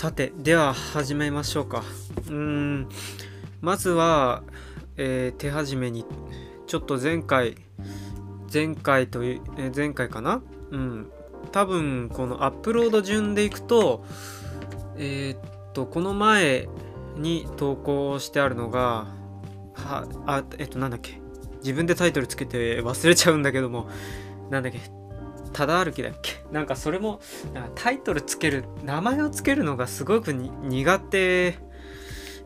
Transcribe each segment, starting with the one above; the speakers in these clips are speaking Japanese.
さてでは始めましょうか。うん。まずは、えー手始めにちょっと前回前回という、えー前回かな？うん。多分このアップロード順でいくとえーっとこの前に投稿してあるのがはあえっとなんだっけ？自分でタイトルつけて忘れちゃうんだけどもなんだっけ？ただ歩きだっけ？なんかそれもなんかタイトルつける名前をつけるのがすごく苦手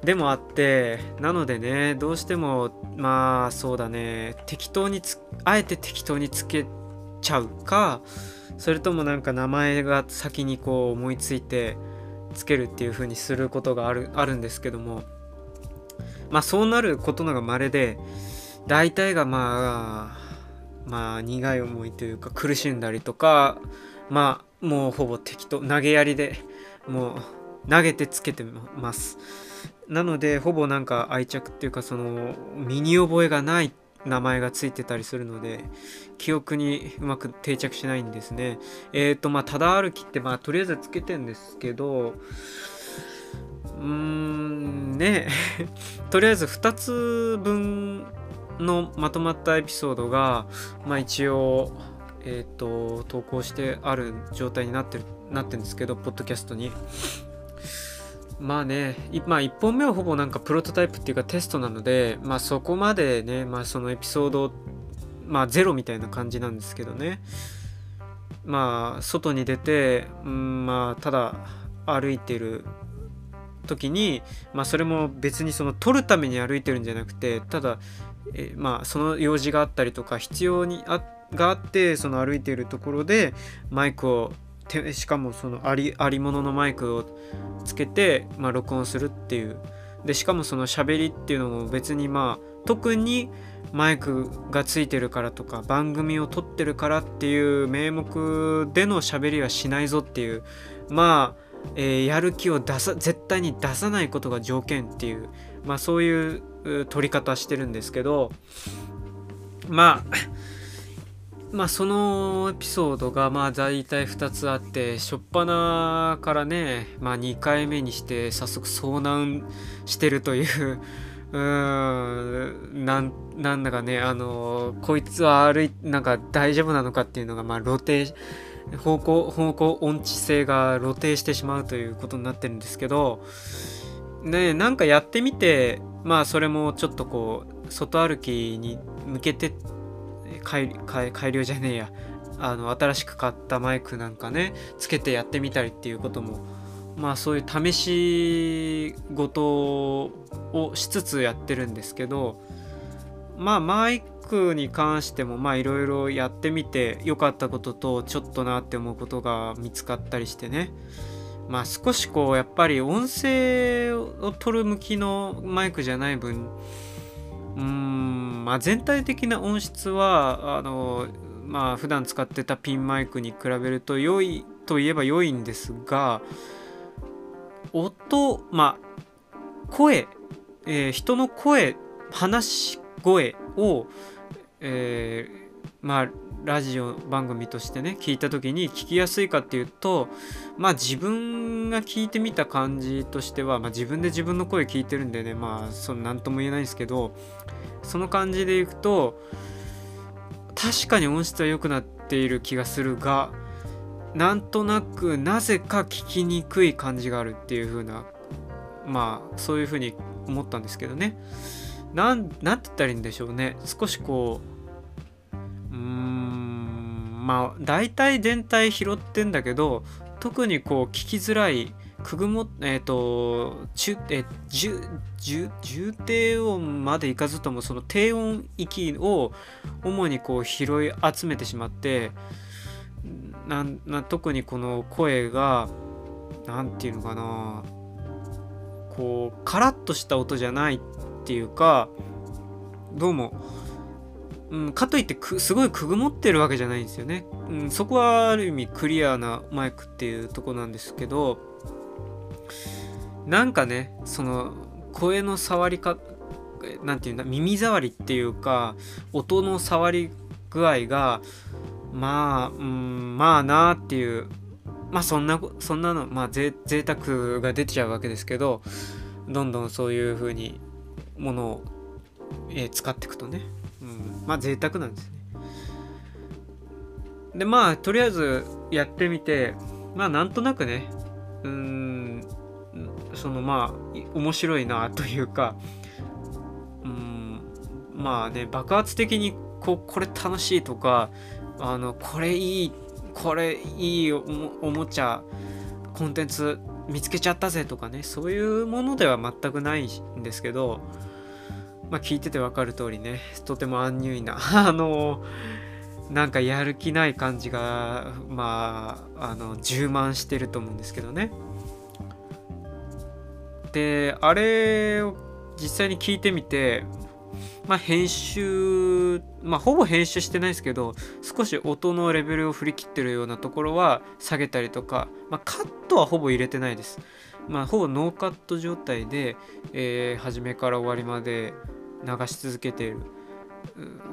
でもあってなのでねどうしてもまあそうだね適当につあえて適当につけちゃうかそれともなんか名前が先にこう思いついてつけるっていう風にすることがあるあるんですけどもまあそうなることのが稀で大体がまあまあ苦い思いというか苦しんだりとかまあもうほぼ適当投げやりでもう投げてつけてます。なのでほぼなんか愛着っていうかその身に覚えがない名前がついてたりするので記憶にうまく定着しないんですね。えっ、ー、とまあただ歩きってまあとりあえずつけてんですけどうーんね。とりあえず2つ分のまとまったエピソードが、まあ、一応、えーと、投稿してある状態になってるなってるんですけどポッドキャストにまあね、まあ1本目はほぼなんかプロトタイプっていうかテストなので、まあそこまでね、まあそのエピソード、まあゼロみたいな感じなんですけどね。まあ外に出て、うん、まあただ歩いてる時に、まあそれも別にその撮るために歩いてるんじゃなくて、ただえ、まあその用事があったりとか必要にあがあってその歩いているところでマイクをしかもそのありありもののマイクをつけて、まあ、録音するっていう。でしかもその喋りっていうのも別にまあ特にマイクがついてるからとか番組を撮ってるからっていう名目での喋りはしないぞっていう。まあ、えー、やる気を出さ絶対に出さないことが条件っていう。まあそういう取り方してるんですけどまあ まあそのエピソードがまあ大体2つあって初っ端からねまあ2回目にして早速遭難してるという うーんなんだかねあのこいつは歩いなんか大丈夫なのかっていうのがまあ露呈方向方向音痴性が露呈してしまうということになってるんですけどねなんかやってみてまあそれもちょっとこう外歩きに向けて改改良じゃねえや。あの新しく買ったマイクなんかねつけてやってみたりっていうこともまあそういう試し事をしつつやってるんですけどまあマイクに関してもまあいろいろやってみて良かったこととちょっとなって思うことが見つかったりしてね。まあ少しこうやっぱり音声を取る向きのマイクじゃない分うんまあ全体的な音質はあのまあ普段使ってたピンマイクに比べると良いといえば良いんですが音まあ声、えー、人の声話し声を、えー、まあラジオ番組としてね聞いた時に聞きやすいかっていうとまあ自分が聞いてみた感じとしては、まあ、自分で自分の声聞いてるんでねまあその何とも言えないんですけどその感じでいくと確かに音質は良くなっている気がするがなんとなくなぜか聞きにくい感じがあるっていう風なまあそういう風に思ったんですけどね。なんなんて言ったらいいんでしょうね。少しこうまあ大体全体拾ってんだけど特にこう聞きづらいくぐもえっ、ー、と中え重重重低音までいかずともその低音域を主にこう拾い集めてしまってなんな特にこの声が何て言うのかなこうカラッとした音じゃないっていうかどうもうん、かといってすごいくぐもってるわけじゃないんですよね、うん、そこはある意味クリアなマイクっていうとこなんですけどなんかねその声の触りか何て言うんだ耳障りっていうか音の触り具合がまあ、うん、まあなーっていうまあそんなそんなのまあぜ贅沢が出ちゃうわけですけどどんどんそういう風にものを、えー、使っていくとね、まあ贅沢なんですね。でまあとりあえずやってみてまあなんとなくねうんそのまあ面白いなというかうんまあね爆発的にここれ楽しいとかあのこれいいこれいいおもちゃコンテンツ見つけちゃったぜとかねそういうものでは全くないんですけどまあ聞いてて分かる通りねとてもアンニュイな あのなんかやる気ない感じがまああの充満してると思うんですけどね。であれを実際に聞いてみてまあ編集まあほぼ編集してないですけど少し音のレベルを振り切ってるようなところは下げたりとか、まあ、カットはほぼ入れてないです。まあほぼノーカット状態で、えー、初めから終わりまで流し続けている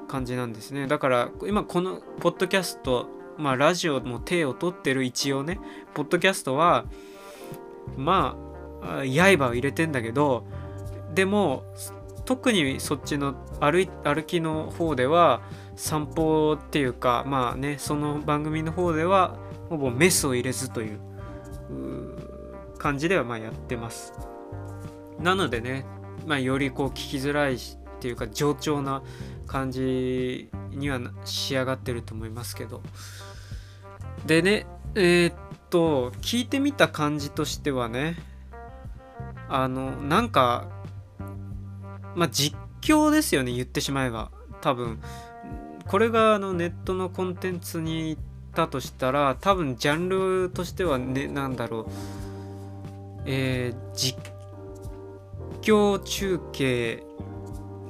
感じなんですね。だから今このポッドキャストまあラジオも手を取ってる一応ねポッドキャストはまあ刃を入れてんだけどでも特にそっちの歩歩きの方では散歩っていうかまあねその番組の方ではほぼメスを入れずという感じではまあやってます。なのでね、まあ、よりこう聞きづらいっていうか冗長な感じには仕上がってると思いますけど。でねえー、っと聞いてみた感じとしてはねあのなんかまあ実況ですよね言ってしまえば。多分これがあのネットのコンテンツに行ったとしたら多分ジャンルとしてはねなんだろう。えー、実況中継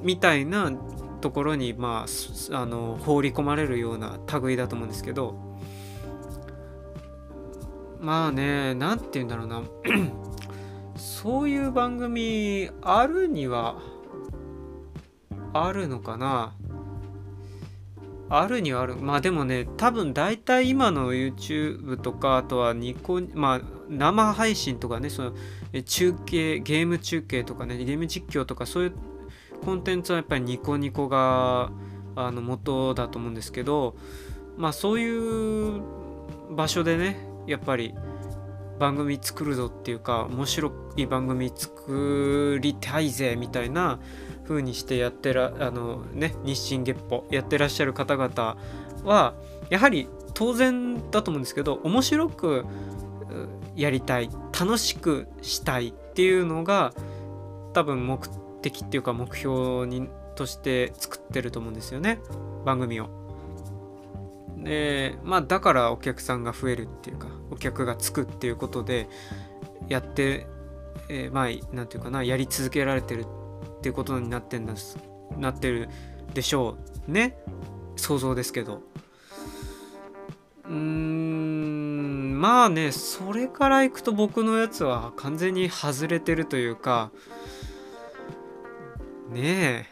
みたいなところにまああの放り込まれるような類だと思うんですけどまあね何て言うんだろうな。そういう番組あるにはあるのかな。あるにはある。まあでもね多分大体今の YouTube とかあとはニコまあ生配信とかねその中継ゲーム中継とかねゲーム実況とかそういうコンテンツはやっぱりニコニコがあの元だと思うんですけどまあそういう場所でねやっぱり番組作るぞっていうか面白い番組作りたいぜみたいな風にしてやってらあのね日進月歩やってらっしゃる方々はやはり当然だと思うんですけど面白くやりたい楽しくしたいっていうのが多分目的っていうか目標にとして作ってると思うんですよね。番組を。でまあだからお客さんが増えるっていうかお客がつくっていうことでやって、えー、まあ何て言うかなやり続けられてるっていうことになってんですなってるでしょうね。想像ですけど。うーんまあねそれからいくと僕のやつは完全に外れてるというかねえ。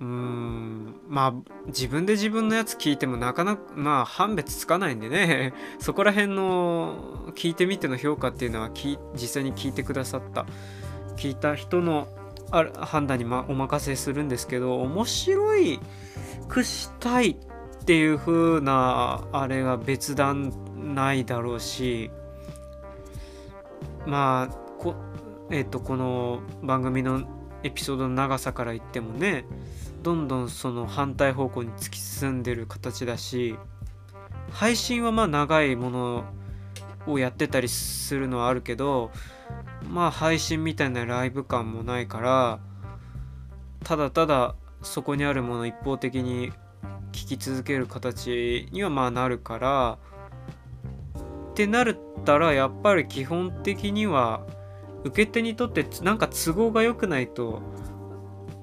うーん。まあ自分で自分のやつ聞いてもなかなかまあ判別つかないんでね。そこら辺の聞いてみての評価っていうのは実際に聞いてくださった。聞いた人のあ判断に、ま、お任せするんですけど面白いくしたいっていう風なあれが別段ないだろうし。まあこ,、えーと、この番組のエピソードの長さから言ってもねどんどんその反対方向に突き進んでる形だし配信はまあ長いものをやってたりするのはあるけどまあ配信みたいなライブ感もないからただただそこにあるものを一方的に聞き続ける形にはまあなるからってなったらやっぱり基本的には受け手にとってなんか都合が良くないと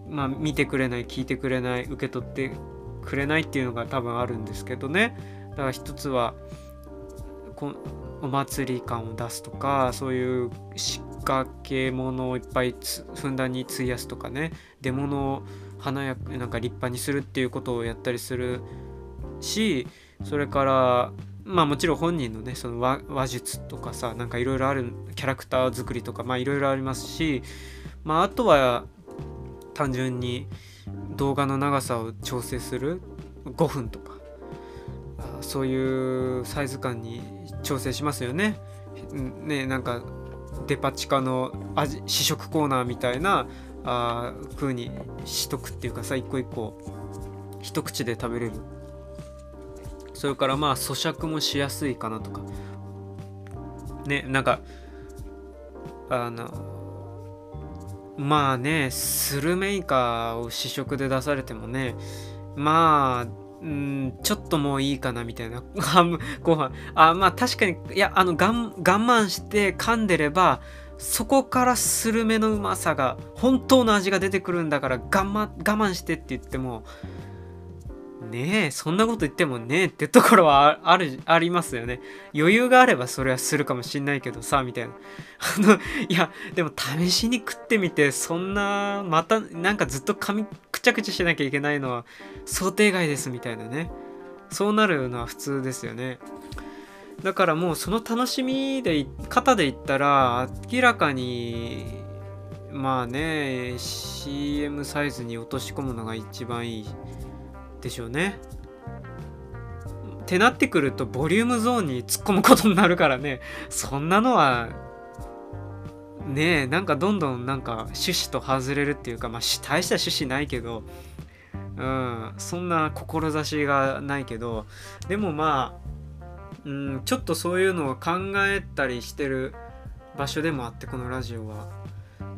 まあ見てくれない聞いてくれない受け取ってくれないっていうのが多分あるんですけどね。だから一つはこお祭り感を出すとかそういう仕掛け物をいっぱいふんだんに費やすとかね。出物を華やかなんか立派にするっていうことをやったりするしそれからまあもちろん本人のねその話術とかさなんかいろいろあるキャラクター作りとかまあいろいろありますしまああとは単純に動画の長さを調整する5分とかそういうサイズ感に調整しますよね。ねなんかデパ地下の味試食コーナーみたいなあ風にしとくっていうかさ一個一個一口で食べれるそれからまあ咀嚼もしやすいかなとか。ねなんかあのまあねスルメイカを試食で出されてもねまあうんちょっともういいかなみたいな。ご飯。あまあ確かにいやあの我慢して噛んでればそこからスルメのうまさが本当の味が出てくるんだから我慢我慢してって言ってもねえそんなこと言ってもねえってところはあるありますよね。余裕があればそれはするかもしんないけどさみたいな。あのいやでも試しに食ってみてそんなまたなんかずっと噛みくちゃくちゃしなきゃいけないのは想定外ですみたいなね。そうなるのは普通ですよね。だからもうその楽しみで方で言ったら明らかにまあね CM サイズに落とし込むのが一番いい。でしょうね。ってなってくるとボリュームゾーンに突っ込むことになるからねそんなのはねえなんかどんどんなんか趣旨と外れるっていうかまあ大した趣旨ないけどうんそんな志がないけどでもまあうんちょっとそういうのを考えたりしてる場所でもあってこのラジオは。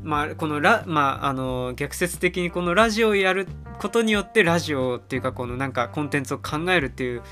まあ、このラ、まあ、あの逆説的にこのラジオをやることによってラジオっていうかこのなんかコンテンツを考えるっていう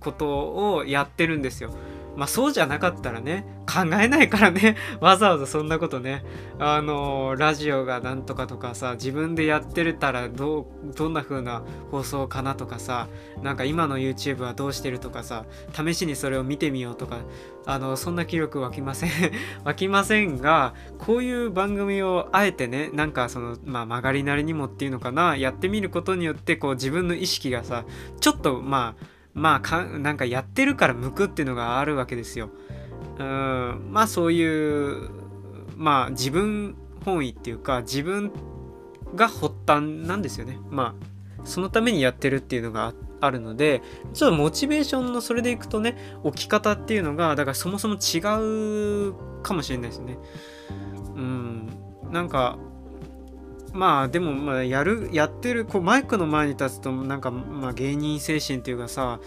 ことをやってるんですよ。まあそうじゃなかったらね考えないからね わざわざそんなことねあのラジオがなんとかとかさ自分でやってるたらどうどんな風な放送かなとかさなんか今の YouTube はどうしてるとかさ試しにそれを見てみようとかあのそんな気力湧きません 湧きませんがこういう番組をあえてねなんかそのまあ曲がりなりにもっていうのかなやってみることによってこう自分の意識がさちょっとまあまあかなんかやってるから向くっていうのがあるわけですよ。うんまあそういうまあ自分本位っていうか自分が発端なんですよね。まあそのためにやってるっていうのがあるのでちょっとモチベーションのそれでいくとね置き方っていうのがだからそもそも違うかもしれないですね。うんなんかまあでもまあやるやってるこうマイクの前に立つとなんかまあ芸人精神っていうかさ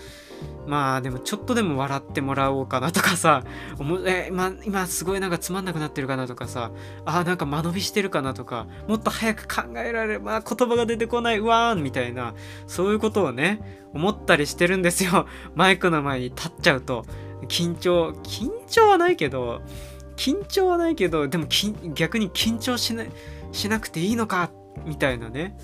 まあでもちょっとでも笑ってもらおうかなとかさ おもえ、ま、今すごいなんかつまんなくなってるかなとかさあなんか間延びしてるかなとかもっと早く考えられる、まあ、言葉が出てこないうわーんみたいなそういうことをね思ったりしてるんですよ。マイクの前に立っちゃうと。緊張緊張はないけど緊張はないけどでも逆に緊張しない。しなくていいのかみたいなね。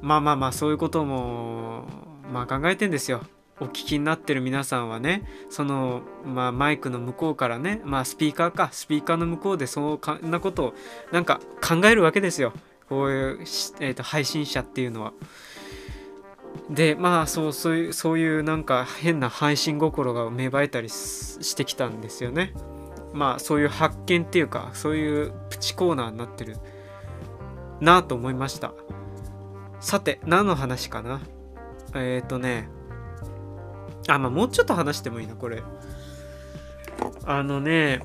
まあまあまあそういうこともまあ考えてんですよ。お聞きになってる皆さんはね。その、まあ、マイクの向こうからね。まあスピーカーか。スピーカーの向こうでそんなことをなんか考えるわけですよ。こういう、えーと、配信者っていうのは。でまあそうそういうそういうなんか変な配信心が芽生えたりしてきたんですよね。まあそういう発見っていうかそういうプチコーナーになってる。なと思いました。さて何の話かな？えっ、ー、とね。あまあもうちょっと話してもいいなこれ。あのね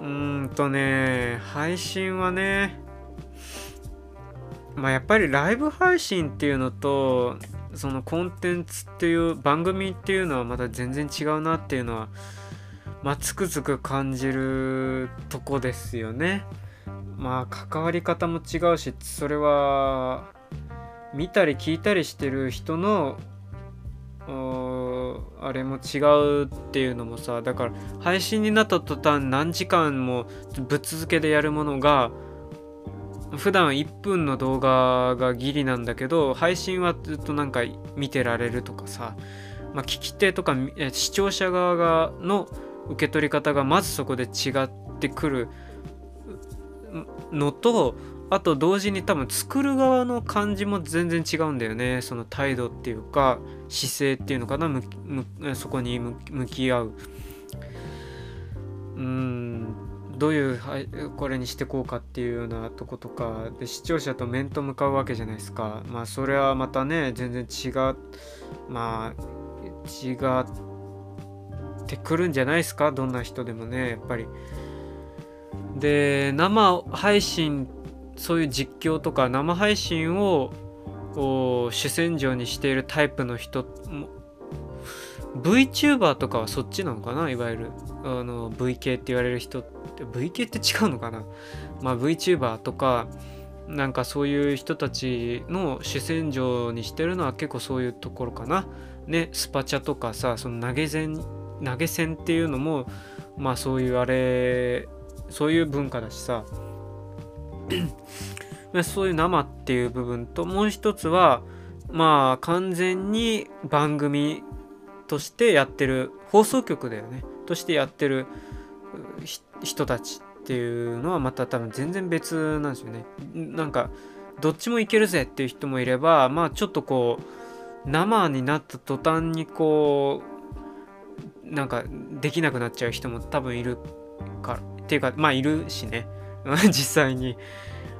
うーんとね配信はねまあやっぱりライブ配信っていうのとそのコンテンツっていう番組っていうのはまた全然違うなっていうのはまあつくづく感じるとこですよね。まあ関わり方も違うしそれは見たり聞いたりしてる人のあれも違うっていうのもさだから配信になった途端何時間もぶっ続けでやるものが普段1分の動画がギリなんだけど配信はずっとなんか見てられるとかさ、まあ、聞き手とか視聴者側がの受け取り方がまずそこで違ってくるのとあと同時に多分作る側の感じも全然違うんだよね。その態度っていうか姿勢っていうのかな。そこに向き合う。うん。どういうこれにしてこうかっていうようなとことかで視聴者と面と向かうわけじゃないですか。まあそれはまたね全然違うまあ違ってくるんじゃないですか。どんな人でもねやっぱり。で生配信そういう実況とか生配信を主戦場にしているタイプの人も VTuber とかはそっちなのかな？いわゆるあの VK って言われる人って VK って違うのかな？まあ VTuber とかなんかそういう人たちの主戦場にしてるのは結構そういうところかな。ねスパチャとかさその投げ銭投げ銭っていうのもまあそういうあれそういう文化だしさ。そういう生っていう部分ともう一つはまあ完全に番組としてやってる放送局だよね。としてやってる人たちっていうのはまた多分全然別なんですよね。なんかどっちもいけるぜっていう人もいればまあちょっとこう生になった途端にこうなんかできなくなっちゃう人も多分いるからっていうかまあいるしね。実際に。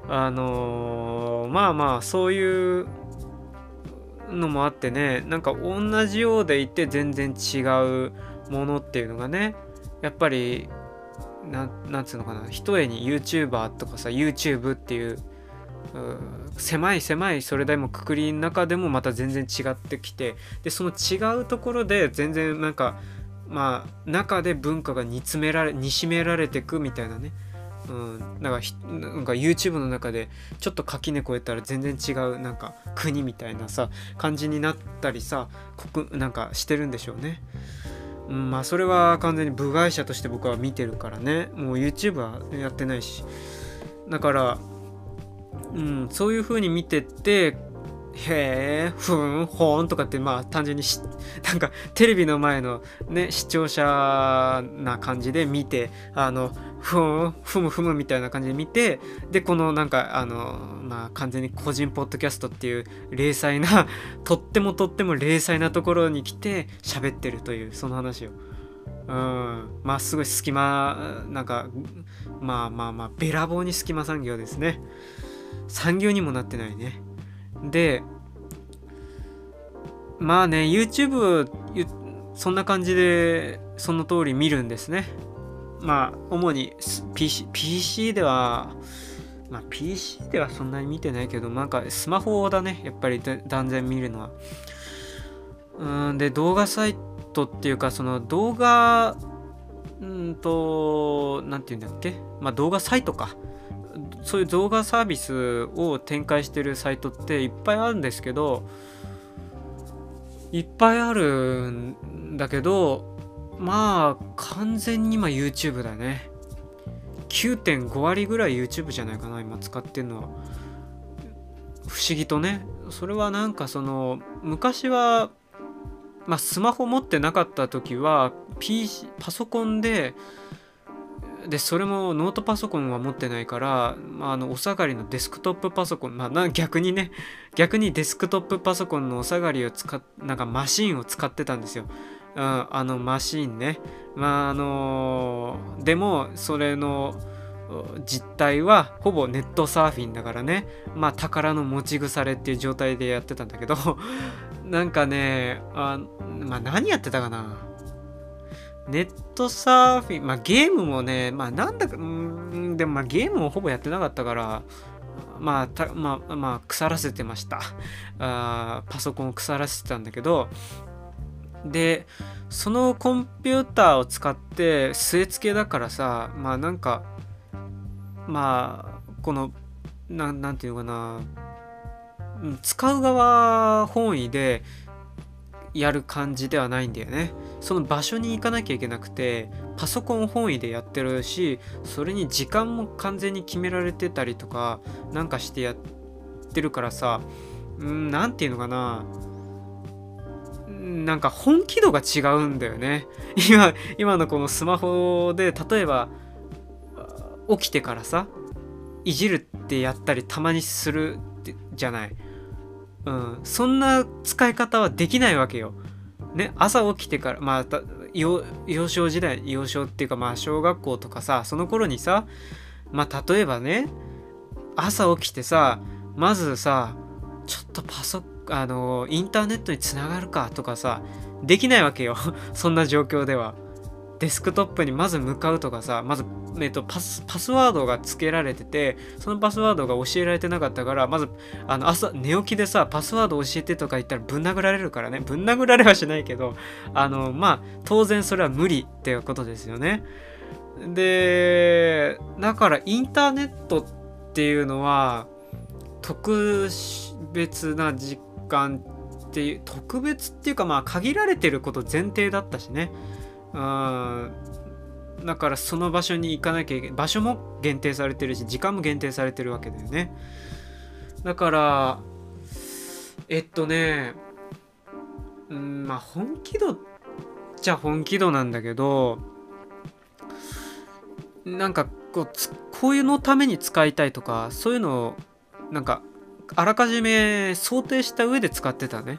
あのー、まあまあそういうのもあってね。なんか同じようでいて全然違うものっていうのがね。やっぱりななんつうのかな。一重に YouTuber とかさ YouTube っていう狭い狭いそれでもくくりの中でもまた全然違ってきて。でその違うところで全然なんかまあ中で文化が煮詰められ煮しめられてくみたいなね。うん、なんかなんか YouTube の中でちょっと垣根越えたら全然違うなんか国みたいなさ感じになったりさ国なんかしてるんでしょうね。うん、まあそれは完全に部外者として僕は見てるからね。もう YouTube はやってないし。だから、うん、そういう風に見てってへえ、ふん、ほーんとかって、まあ単純にし、なんかテレビの前のね、視聴者な感じで見て、あの、ふん、ふむふむみたいな感じで見て、で、このなんか、あの、まあ完全に個人ポッドキャストっていう零細な、とってもとっても零細なところに来て喋ってるという、その話を。うん、まあすごい隙間、なんか、まあまあまあ、べらぼうに隙間産業ですね。産業にもなってないね。でまあね YouTube そんな感じでその通り見るんですね。まあ主に PC, PC ではまあ PC ではそんなに見てないけどなんかスマホだね。やっぱり断然見るのは。うんで動画サイトっていうかその動画うんと何て言うんだっけ？まあ動画サイトか。そういう動画サービスを展開してるサイトっていっぱいあるんですけどいっぱいあるんだけどまあ完全に今 YouTube だね。9.5割ぐらい YouTube じゃないかな今使ってんのは。不思議とね。それはなんかその昔はまあスマホ持ってなかった時は PC パソコンででそれもノートパソコンは持ってないから、まあ、あのお下がりのデスクトップパソコン、まあ、逆にね逆にデスクトップパソコンのお下がりを使っなんかマシンを使ってたんですよ。うん、あのマシンね。まああのー、でもそれの実態はほぼネットサーフィンだからねまあ宝の持ち腐れっていう状態でやってたんだけど なんかねあまあ何やってたかなネットサーフィン、まあゲームもね、まあなんだか、うん、でもまあゲームもほぼやってなかったから、まあ、たまあ、まあ、腐らせてました あ。パソコンを腐らせてたんだけど、で、そのコンピューターを使って据え付けだからさ、まあなんか、まあ、この、ななんていうのかな、使う側本位でやる感じではないんだよね。その場所に行かなきゃいけなくてパソコン本位でやってるしそれに時間も完全に決められてたりとかなんかしてやってるからさうん何て言うのかななんか本気度が違うんだよね今今のこのスマホで例えば起きてからさいじるってやったりたまにするじゃない。うん、そんな使い方はできないわけよ。ね、朝起きてから、まあ、幼少時代、幼少っていうか、まあ、小学校とかさ、その頃にさ、まあ、例えばね、朝起きてさ、まずさ、ちょっとパソあの、インターネットにつながるかとかさ、できないわけよ。そんな状況では。デスクトップにまず向かうとかさ、まず、えっと、パス、パスワードが付けられてて、そのパスワードが教えられてなかったから、まず、あの、朝、寝起きでさ、パスワード教えてとか言ったらぶん殴られるからね。ぶん殴られはしないけど、あの、まあ、当然それは無理っていうことですよね。で、だからインターネットっていうのは、特別な時間っていう、特別っていうかまあ限られてること前提だったしね。うんだからその場所に行かなきゃいけない場所も限定されてるし時間も限定されてるわけだよね。だからえっとねうんまあ本気度じゃ本気度なんだけどなんかこうこういうのために使いたいとかそういうのをなんかあらかじめ想定した上で使ってたね。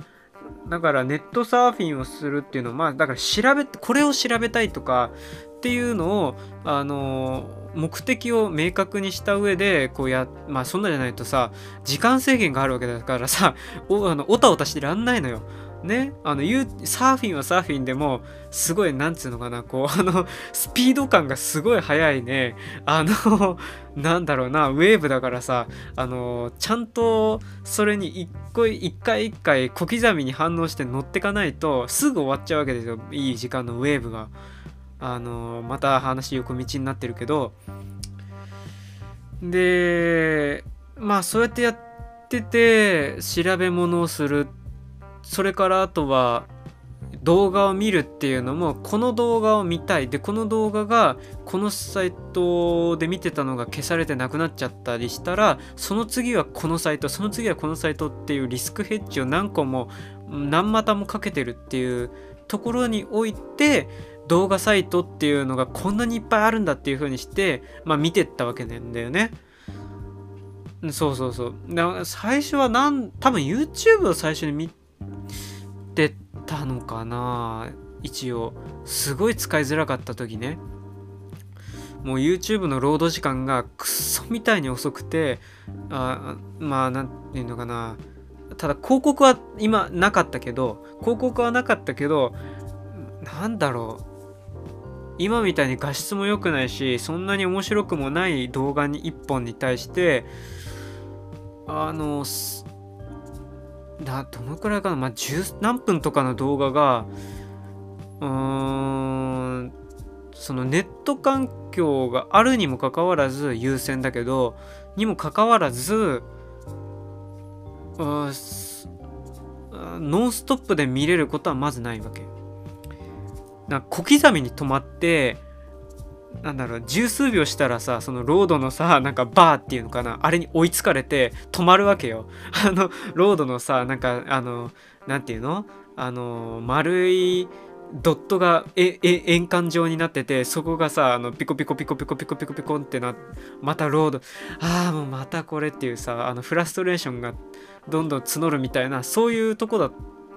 だからネットサーフィンをするっていうのはまあだから調べこれを調べたいとかっていうのをあの目的を明確にした上でこうやまあそんなじゃないとさ時間制限があるわけだからさおあのおたおたしてらんないのよ。ね、あのサーフィンはサーフィンでもすごいなんつうのかなこうあのスピード感がすごい速いね。あのなんだろうなウェーブだからさあのちゃんとそれに一個一回一回小刻みに反応して乗ってかないとすぐ終わっちゃうわけですよいい時間のウェーブが。あのまた話横道になってるけど。でまあそうやってやってて調べ物をするってそれからあとは動画を見るっていうのもこの動画を見たいでこの動画がこのサイトで見てたのが消されてなくなっちゃったりしたらその次はこのサイトその次はこのサイトっていうリスクヘッジを何個も何股もかけてるっていうところにおいて動画サイトっていうのがこんなにいっぱいあるんだっていう風にしてまあ見てったわけなんだよね。そうそうそう。最初はなん多分 YouTube を最初に見てたのかな？一応すごい使いづらかった時ね。もう YouTube のロード時間がクソみたいに遅くてあまあ何て言うのかな。ただ広告は今なかったけど広告はなかったけどなんだろう。今みたいに画質も良くないしそんなに面白くもない動画に1本に対してあのだどのくらいかな？まあ十何分とかの動画がうーんそのネット環境があるにもかかわらず優先だけどにもかかわらずノンストップで見れることはまずないわけ。な小刻みに止まってなんだろう十数秒したらさそのロードのさなんかバーっていうのかなあれに追いつかれて止まるわけよ あのロードのさなんかあのなんていうの？あの丸いドットがええ円環状になっててそこがさあのピコピコピコピコピコピコピコンってなまたロードああもうまたこれっていうさあのフラストレーションがどんどん募るみたいなそういうとこだっ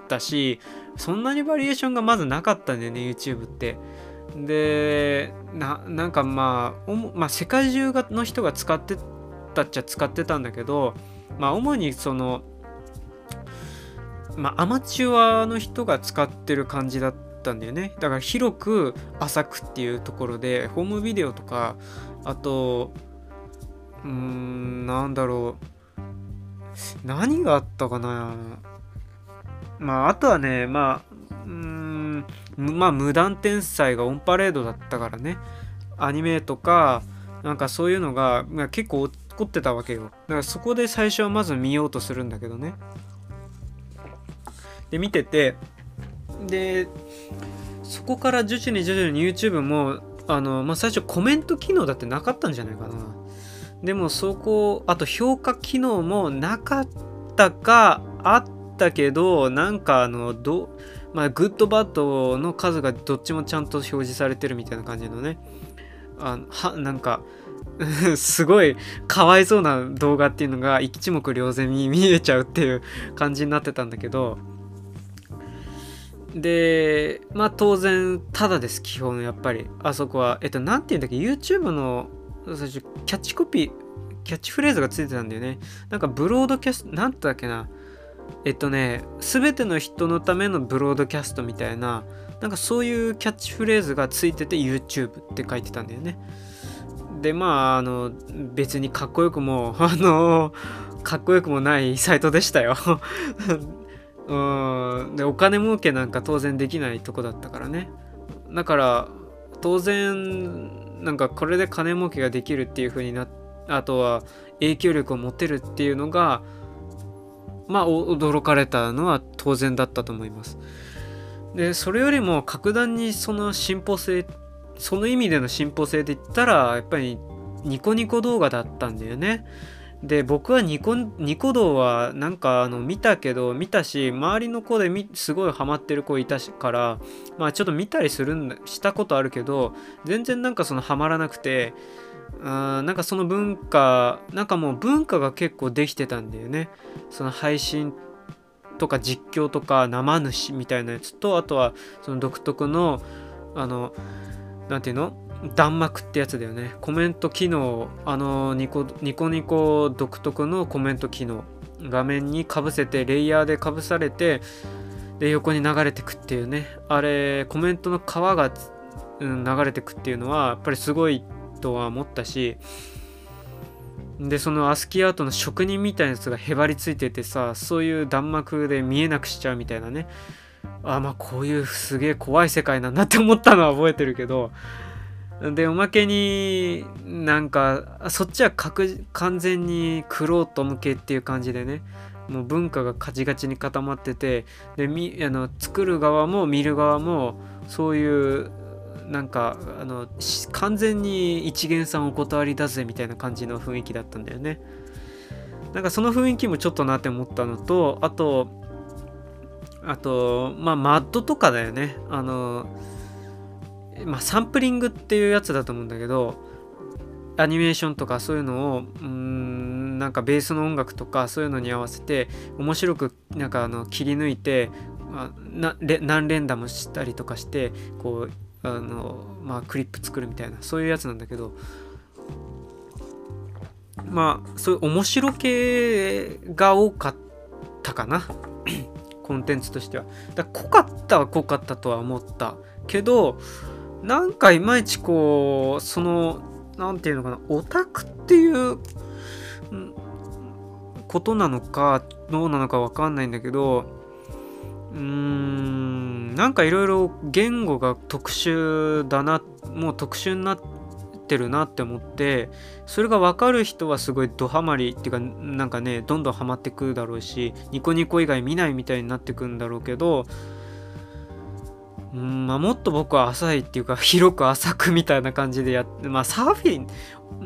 たしそんなにバリエーションがまずなかったんだよね YouTube って。でななんかまあまあ世界中の人が使ってたっちゃ使ってたんだけどまあ主にそのまあアマチュアの人が使ってる感じだったんだよね。だから広く浅くっていうところでホームビデオとかあとうーんなんだろう。何があったかな。まああとはねまあうんまあ無断転載がオンパレードだったからね。アニメとかなんかそういうのがまあ結構起こってたわけよ。だからそこで最初はまず見ようとするんだけどね。で見ててでそこから徐々に徐々に YouTube もあの、まあ、最初コメント機能だってなかったんじゃないかな。でもそこあと評価機能もなかったかあったけどなんかあのどまあ、グッドバッドの数がどっちもちゃんと表示されてるみたいな感じのね、あはなんか、すごいかわいそうな動画っていうのが一目瞭然に見えちゃうっていう感じになってたんだけど。でまあ当然ただです基本やっぱり。あそこは。えっと何て言うんだっけ？YouTube の最初キャッチコピーキャッチフレーズがついてたんだよね。なんかブロードキャストなんだっけな？えっとね全ての人のためのブロードキャストみたいななんかそういうキャッチフレーズがついてて YouTube って書いてたんだよね。でまああの別にかっこよくも あのかっこよくもないサイトでしたよ。うん。でお金儲けなんか当然できないとこだったからね。だから当然なんかこれで金儲けができるっていう風になあとは影響力を持てるっていうのがまあ驚かれたのは当然だったと思います。でそれよりも格段にその進歩性その意味での進歩性で言ったらやっぱりニコニコ動画だったんだよね。で僕はニコニコ動はなんかあの見たけど見たし周りの子ですごいハマってる子いたからまあちょっと見たりするんしたことあるけど全然なんかそのハマらなくてあなんかその文化なんかもう文化が結構できてたんだよね。その配信とか実況とか生主みたいなやつとあとはその独特のあの何ていうの？弾幕ってやつだよね。コメント機能あのニコニコニコ独特のコメント機能。画面にかぶせてレイヤーでかぶされてで横に流れてくっていうね。あれコメントの皮が、うん、流れてくっていうのはやっぱりすごいとは思ったしでそのアスキーアートの職人みたいなやつがへばりついててさそういう弾幕で見えなくしちゃうみたいなね。あまあこういうすげえ怖い世界なんだって思ったのは覚えてるけど。でおまけになんかそっちは完全にクロート向けっていう感じでね。もう文化がカチカチに固まっててであの作る側も見る側もそういうなんかあの完全に一元さんお断りだぜみたいな感じの雰囲気だったんだよね。なんかその雰囲気もちょっとなって思ったのとあとあとまあマッドとかだよね。あのまあ、サンプリングっていうやつだと思うんだけどアニメーションとかそういうのをうんなんかベースの音楽とかそういうのに合わせて面白くなんかあの切り抜いて、まあ、な何連打もしたりとかしてこうあの、まあ、クリップ作るみたいなそういうやつなんだけどまあそういう面白系が多かったかな。コンテンツとしては。だ濃かったは濃かったとは思ったけどなんかいまいちこうその何て言うのかなオタクっていうことなのかどうなのか分かんないんだけどうん。なんかいろいろ言語が特殊だなもう特殊になってるなって思ってそれが分かる人はすごいドハマりっていうかなんかねどんどんハマってくだろうしニコニコ以外見ないみたいになってくんだろうけどうんまあ、もっと僕は浅いっていうか広く浅くみたいな感じでやってまあサーフィン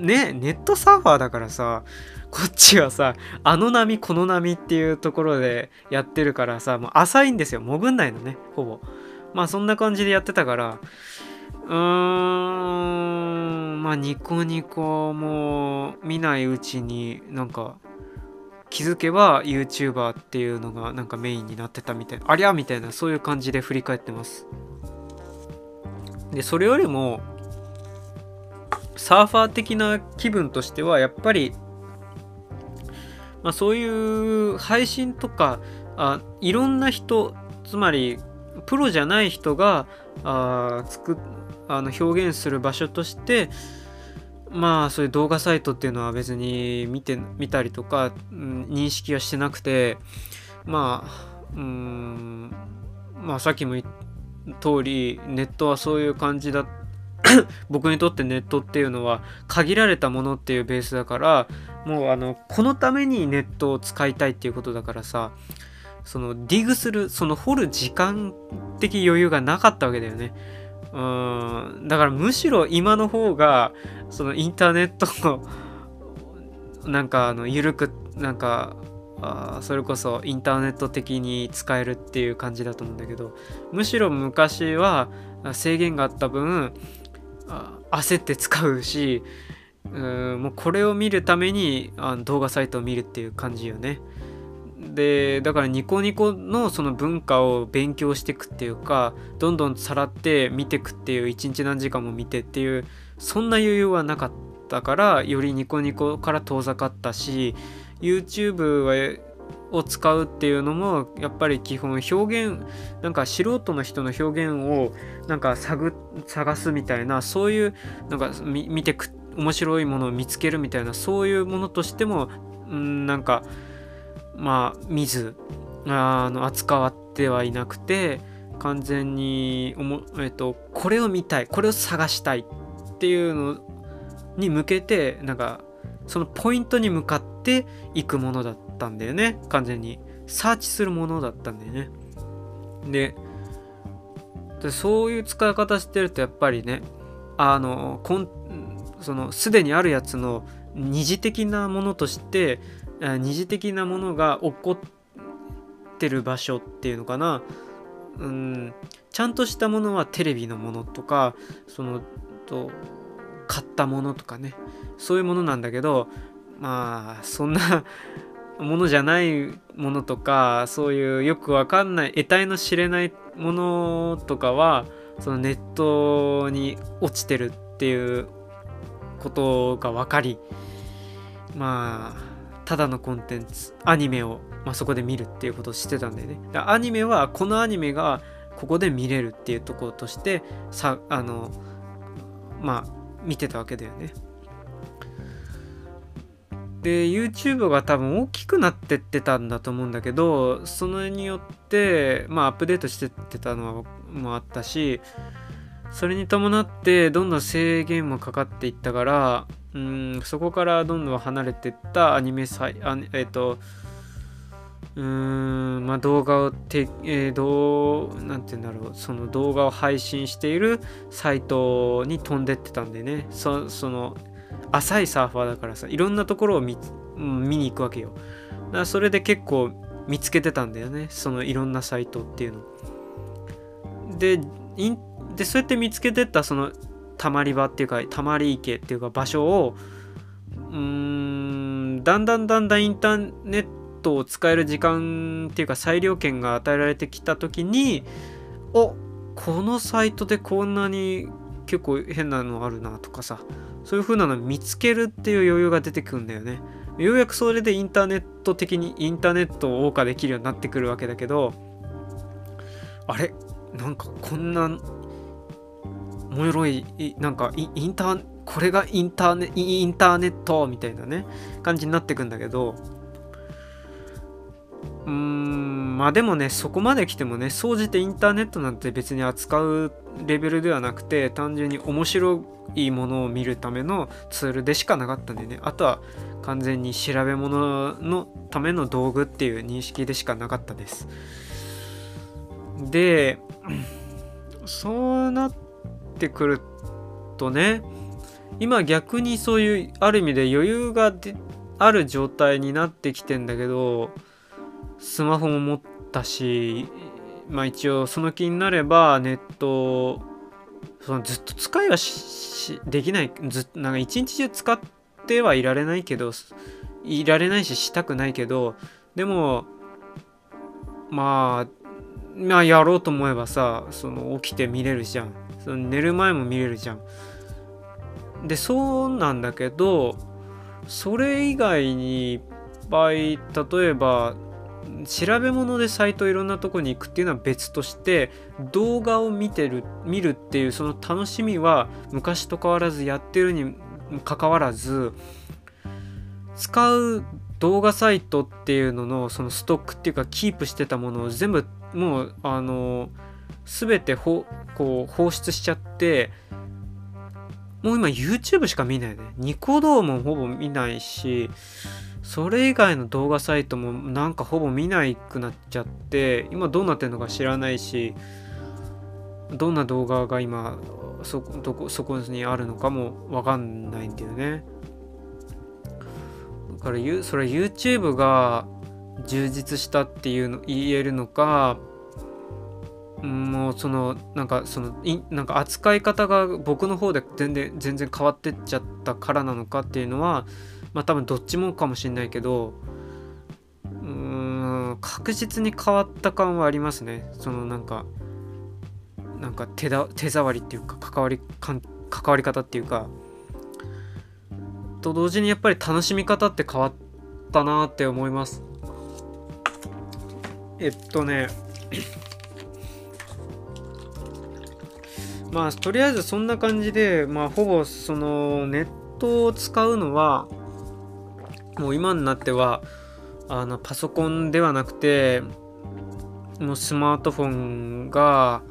ねネットサーファーだからさこっちはさあの波この波っていうところでやってるからさもう浅いんですよ。潜んないのねほぼ。まあそんな感じでやってたから。うーんまあニコニコも見ないうちになんか気づけば YouTuber っていうのがなんかメインになってたみたいなありゃみたいなそういう感じで振り返ってます。でそれよりもサーファー的な気分としてはやっぱり、まあ、そういう配信とかあいろんな人つまりプロじゃない人があつくあの表現する場所としてまあそういう動画サイトっていうのは別に見て見たりとか、うん、認識はしてなくてまあうんまあさっきも言った通りネットはそういう感じだ 僕にとってネットっていうのは限られたものっていうベースだからもうあのこのためにネットを使いたいっていうことだからさそのディグするその掘る時間的余裕がなかったわけだよね。うんだからむしろ今の方がそのインターネットのなんかあの緩くなんかあそれこそインターネット的に使えるっていう感じだと思うんだけどむしろ昔は制限があった分焦って使うしうんもうこれを見るためにあの動画サイトを見るっていう感じよね。でだからニコニコのその文化を勉強していくっていうかどんどんさらって見ていくっていう一日何時間も見てっていうそんな余裕はなかったからよりニコニコから遠ざかったし YouTube はを使うっていうのもやっぱり基本表現なんか素人の人の表現をなんか探すみたいなそういうなんか見てくっ面白いものを見つけるみたいなそういうものとしてもんなんかまあ見ずあの扱わってはいなくて完全におも、えっと、これを見たいこれを探したいっていうのに向けてなんかそのポイントに向かっていくものだったんだよね。完全に。サーチするものだったんだよね。でそういう使い方してるとやっぱりねあのこんそのすでにあるやつの二次的なものとして二次的なものが起こってる場所っていうのかな。うんちゃんとしたものはテレビのものとかそのと買ったものとかね。そういうものなんだけどまあそんな ものじゃないものとかそういうよくわかんない得体の知れないものとかはそのネットに落ちてるっていうことが分かりまあただのコンテンツアニメを、まあ、そこで見るっていうことをしてたんだよね。アニメはこのアニメがここで見れるっていうところとしてさあのまあ見てたわけだよね。で YouTube が多分大きくなってってたんだと思うんだけどそのによってまあアップデートしてってたのもあったしそれに伴ってどんどん制限もかかっていったからうんそこからどんどん離れていったアニメサイあえっ、ー、とうーんまあ動画をて、えー、どうなんて言うんだろうその動画を配信しているサイトに飛んでってたんでね。そその浅いサーファーだからさいろんなところを見見に行くわけよ。だからそれで結構見つけてたんだよね。そのいろんなサイトっていうの。ででそうやって見つけてったそのたまり場っていうかたまり池っていうか場所をうーんだんだんだんだんインターネットを使える時間っていうか裁量権が与えられてきた時におこのサイトでこんなに結構変なのあるなとかさそういう風なの見つけるっていう余裕が出てくるんだよね。ようやくそれでインターネット的にインターネットを謳歌できるようになってくるわけだけどあれ？なんかこんなもろいなんかインターこれがインターネインターネットみたいなね感じになってくんだけどうーんまあでもねそこまで来てもね総じてインターネットなんて別に扱うレベルではなくて単純に面白いものを見るためのツールでしかなかったんでねあとは完全に調べ物のための道具っていう認識でしかなかったです。でそうなってくるとね今逆にそういうある意味で余裕がある状態になってきてんだけどスマホも持ったしまあ一応その気になればネットそのずっと使いはできないずなんか一日中使ってはいられないけどいられないししたくないけどでもまあまあやろうと思えばさその起きて見れるじゃん。その寝る前も見れるじゃん。でそうなんだけどそれ以外に場合例えば調べ物でサイトいろんなとこに行くっていうのは別として動画を見てる見るっていうその楽しみは昔と変わらずやってるにもかかわらず使う動画サイトっていうののそのストックっていうかキープしてたものを全部もうあの全てほこう放出しちゃってもう今 YouTube しか見ないね。ニコ動もほぼ見ないしそれ以外の動画サイトもなんかほぼ見ないくなっちゃって今どうなってるのか知らないしどんな動画が今そどこそこにあるのかもわかんないんだよね。だからそれ YouTube が充実したっていうの言えるのかもうそのなんかそのいなんか扱い方が僕の方で全然全然変わってっちゃったからなのかっていうのはまあ多分どっちもかもしんないけどうん確実に変わった感はありますね。そのなんかなんか手だ手触りっていうか関わり関関わり方っていうかと同時にやっぱり楽しみ方って変わったなって思います。えっとねまあとりあえずそんな感じでまあほぼそのネットを使うのはもう今になってはあのパソコンではなくてもうスマートフォンが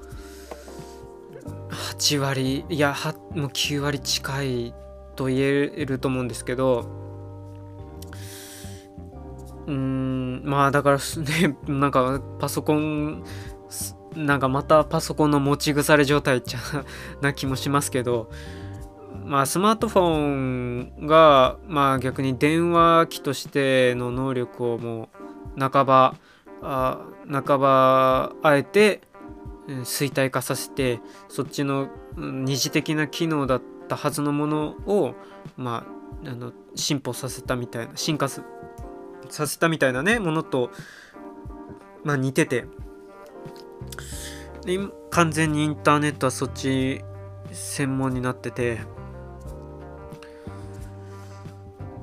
8割いやもう9割近いと言えると思うんですけどうーんまあだからねなんかパソコンなんかまたパソコンの持ち腐れ状態ちゃな気もしますけど まあスマートフォンがまあ逆に電話機としての能力をもう半ばあ半ばあえて衰退化させてそっちの二次的な機能だったはずのものをまああの進歩させたみたいな進化すさせたみたいなねものとまあ似てて。で完全にインターネットはそっち専門になってて。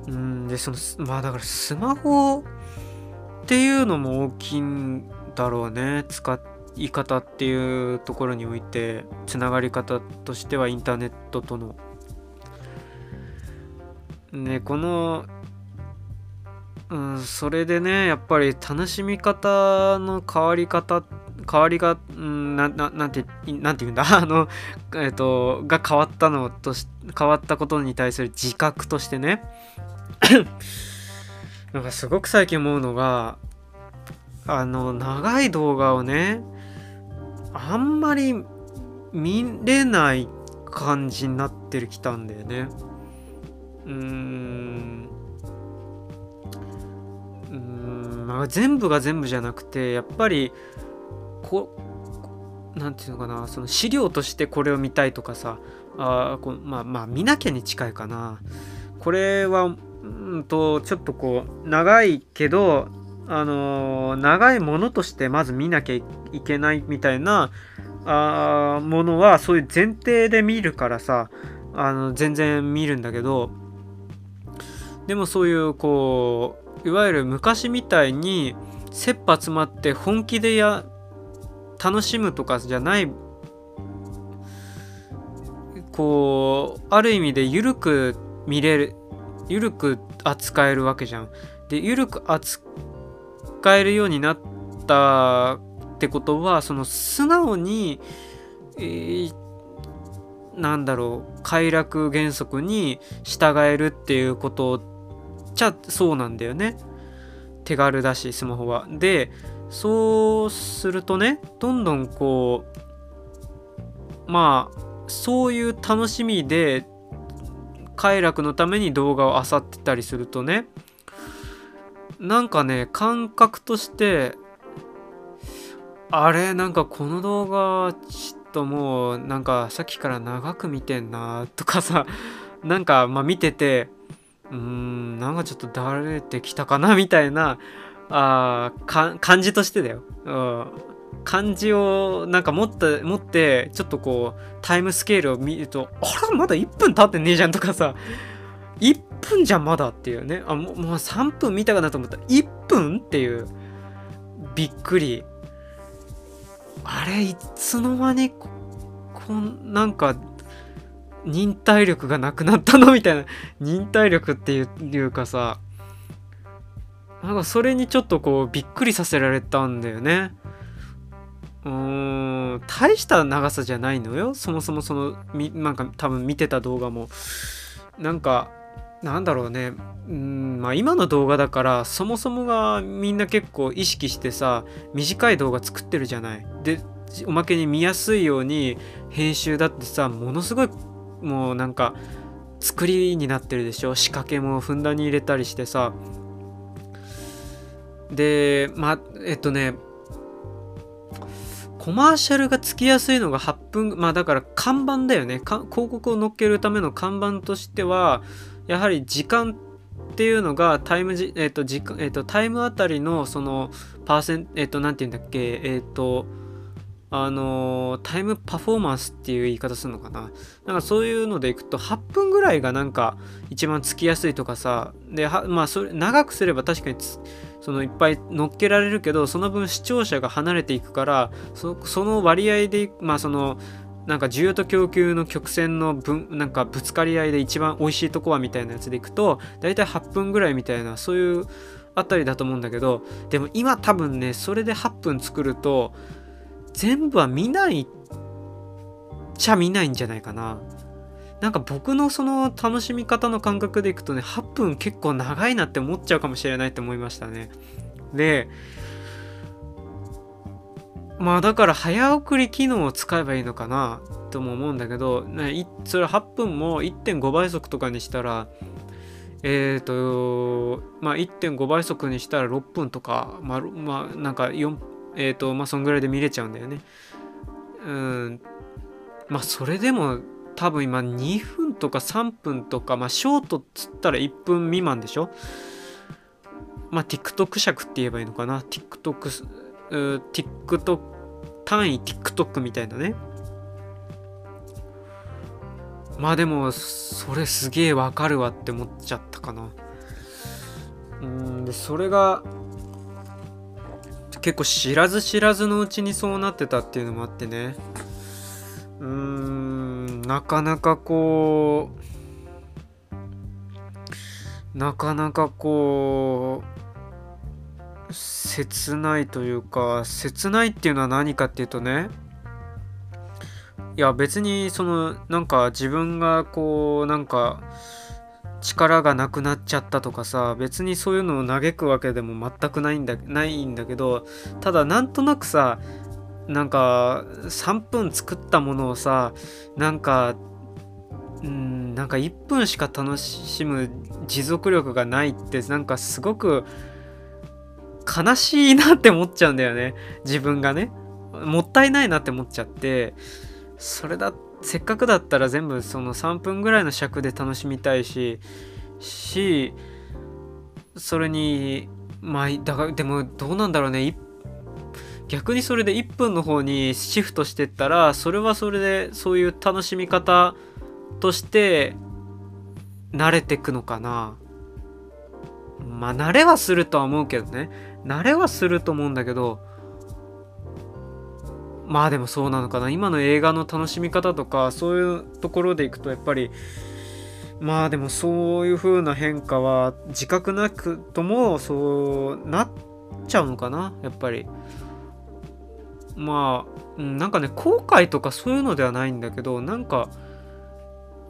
うんでそのまあだからスマホっていうのも大きいんだろうね。使い方っていうところにおいてつながり方としてはインターネットとの。ねこのうん、それでねやっぱり楽しみ方の変わり方変わりが、うん、なななんてなんて言うんだ？あのえっ、とが変わったのとし変わったことに対する自覚としてね。なんかすごく最近思うのがあの長い動画をねあんまり見れない感じになってるきたんだよね。うーん。うんまあ全部が全部じゃなくてやっぱりこなんていうのかなその資料としてこれを見たいとかさあこまあまあ見なきゃに近いかな。これはうんとちょっとこう長いけどあのー、長いものとしてまず見なきゃいけないみたいなあものはそういう前提で見るからさあの全然見るんだけどでもそういうこういわゆる昔みたいに切羽詰まって本気でや楽しむとかじゃないこうある意味で緩く見れる緩く扱えるわけじゃん。で緩く扱えるようになったってことはその素直に、えー、なんだろう快楽原則に従えるっていうことじゃそうなんだよね。手軽だしスマホは。でそうするとねどんどんこうまあそういう楽しみで快楽のために動画を漁ってたりするとねなんかね感覚としてあれなんかこの動画ちょっともうなんかさっきから長く見てんなとかさなんかまあ見ててうーんなんかちょっとだれてきたかなみたいなあか感じとしてだよ、うん、感じをなんか持って持ってちょっとこうタイムスケールを見るとあらまだ1分経ってねえじゃんとかさ1分じゃまだっていうね。あもうもう3分見たかなと思った。ら1分っていうびっくり。あれいつの間にこんなんか忍耐力がなくなったのみたいな。忍耐力っていうかさなんかそれにちょっとこうびっくりさせられたんだよね。うーん大した長さじゃないのよ。そもそもそのみなんか多分見てた動画も。なんかなんだろうね。うんまあ今の動画だからそもそもがみんな結構意識してさ短い動画作ってるじゃない。でおまけに見やすいように編集だってさものすごいもうなんか作りになってるでしょ？仕掛けもふんだんに入れたりしてさ。でまあえっとねコマーシャルがつきやすいのが8分まあだから看板だよね。広告を載っけるための看板としてはやはり時間っていうのがタイムじ、えーと時間えーと、タイムあたりのそのパーセンえっ、と何て言うんだっけ？えっ、とあのタイムパフォーマンスっていう言い方するのかな。なんかそういうのでいくと8分ぐらいがなんか一番つきやすいとかさ。でまあそれ長くすれば確かにそのいっぱい乗っけられるけどその分視聴者が離れていくからその割合でまあそのなんか需要と供給の曲線の分なんかぶつかり合いで一番美味しいとこはみたいなやつでいくと大体8分ぐらいみたいなそういうあたりだと思うんだけどでも今多分ねそれで8分作ると全部は見ないちゃ見ないんじゃないかな。なんか僕のその楽しみ方の感覚でいくとね、8分結構長いなって思っちゃうかもしれないって思いましたね。で、まあだから早送り機能を使えばいいのかなとも思うんだけど、ね、それ8分も1.5倍速とかにしたら、えっ、ー、と、まあ1.5倍速にしたら6分とか、まあ、まあ、なんか4、えっ、ー、と、まあそんぐらいで見れちゃうんだよね。うん。まあそれでも多分今2分とか3分とか、まあショートっつったら1分未満でしょ？まあ TikTok 尺って言えばいいのかな ?TikTok、TikTok 単位 TikTok みたいなね。まあでも、それすげえわかるわって思っちゃったかな。うんで、それが、結構知らず知らずのうちにそうなってたっていうのもあってね。うーん、なかなかこう、なかなかこう、切ないというか、切ないっていうのは何かっていうとね、いや別にそのなんか自分がこうなんか力がなくなっちゃったとかさ別にそういうのを嘆くわけでも全くないんだないんだけどただなんとなくさなんか3分作ったものをさなんかうんなんか1分しか楽しむ持続力がないってなんかすごく悲しいなって思っちゃうんだよね。自分がね。もったいないなって思っちゃって。それだせっかくだったら全部その3分ぐらいの尺で楽しみたいししそれにまあだからでもどうなんだろうね。逆にそれで1分の方にシフトしてったらそれはそれでそういう楽しみ方として慣れてくのかな。まあ慣れはするとは思うけどね。慣れはすると思うんだけどまあでもそうなのかな。今の映画の楽しみ方とかそういうところでいくとやっぱりまあでもそういう風な変化は自覚なくともそうなっちゃうのかな。やっぱり。まあ、なんかね後悔とかそういうのではないんだけどなんか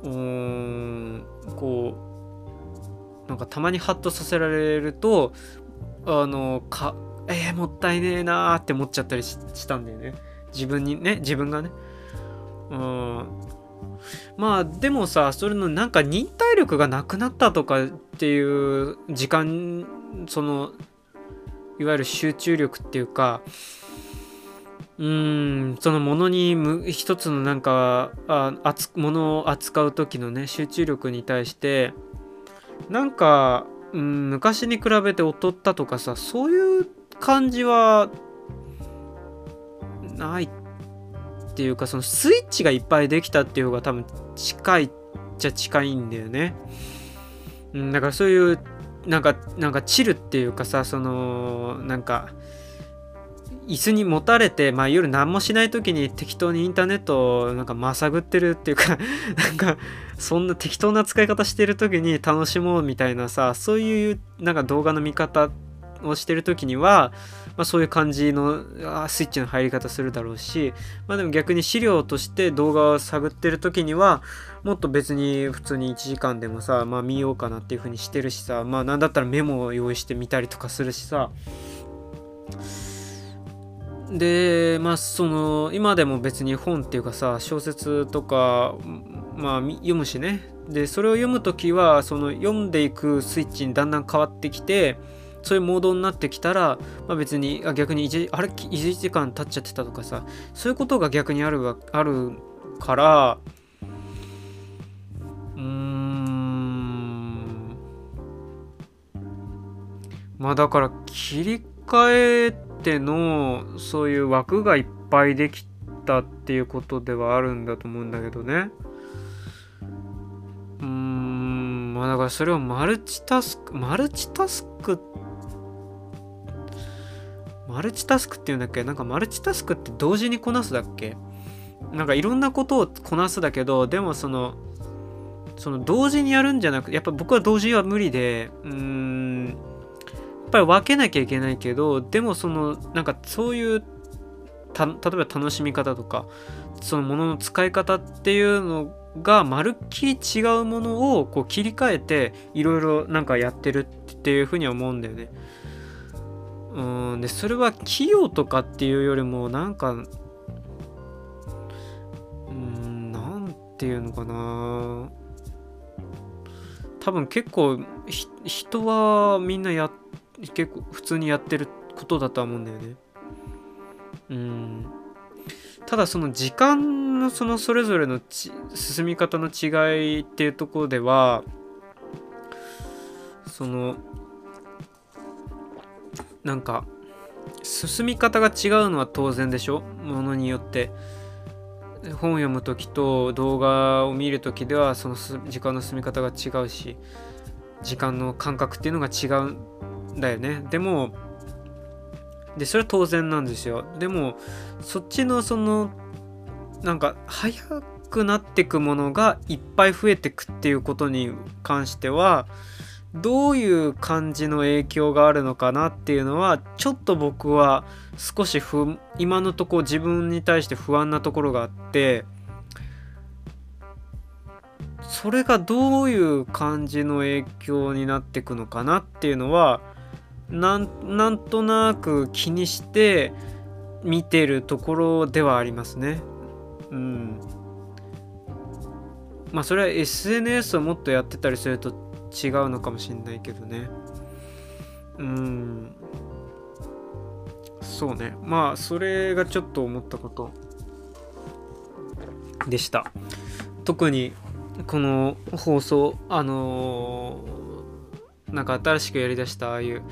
うーんこうなんかたまにハッとさせられるとあのかえー、もったいねえなーって思っちゃったりしたんだよね。自分にね自分がね。うん。まあでもさそれのなんか忍耐力がなくなったとかっていう時間そのいわゆる集中力っていうかうんそのものに一つのなんかあものを扱う時のね集中力に対してなんか、うん、昔に比べて劣ったとかさそういう感じはないっていうかそのスイッチがいっぱいできたっていう方が多分近いっちゃ近いんだよね。うん、だからそういうなんかなんかチルっていうかさそのなんか椅子に持たれて、まあ、夜何もしない時に適当にインターネットをなんかまさぐってるっていうか なんかそんな適当な使い方してる時に楽しもうみたいなさそういうなんか動画の見方ってをしてる時には、まあ、そういう感じのスイッチの入り方するだろうし、まあ、でも逆に資料として動画を探ってる時にはもっと別に普通に1時間でもさ、まあ、見ようかなっていう風にしてるしさまあなんだったらメモを用意してみたりとかするしさ。でまあその今でも別に本っていうかさ小説とかまあ読むしね。でそれを読む時はその読んでいくスイッチにだんだん変わってきてそういうモードになってきたら、まあ、別にあ逆に1あれ？1時間経っちゃってたとかさそういうことが逆にあるあるからうーんまあだから切り替えてのそういう枠がいっぱいできたっていうことではあるんだと思うんだけどね。うんまあだからそれをマルチタスクマルチタスクっマルチタスクっていうんだっけ？なんかマルチタスクって同時にこなすだっけ？なんかいろんなことをこなすだけどでもそのその同時にやるんじゃなくてやっぱ僕は同時は無理でうーんやっぱり分けなきゃいけないけどでもそのなんかそういう例えば楽しみ方とかそのものの使い方っていうのがまるっきり違うものをこう切り替えていろいろなんかやってるっていうふうには思うんだよね。うんでそれは器用とかっていうよりもなんかうんなんていうのかな多分結構人はみんなや結構普通にやってることだとは思うんだよね。うんただその時間のそのそれぞれの進み方の違いっていうところではそのなんか進み方が違うのは当然でしょ？ものによって。本を読む時と動画を見る時ではその時間の進み方が違うし時間の感覚っていうのが違うんだよね。でもでそれは当然なんですよ。でもそっちのそのなんか早くなってくものがいっぱい増えてくっていうことに関してはどういう感じの影響があるのかなっていうのはちょっと僕は少し不今のところ自分に対して不安なところがあってそれがどういう感じの影響になっていくのかなっていうのはなんなんとなく気にして見てるところではありますね。うん。まあそれは SNS をもっとやってたりすると違うのかもしんないけどね。うん。そうね。まあそれがちょっと思ったこと。でした。特にこの放送あのー、なんか新しくやりだしたああいう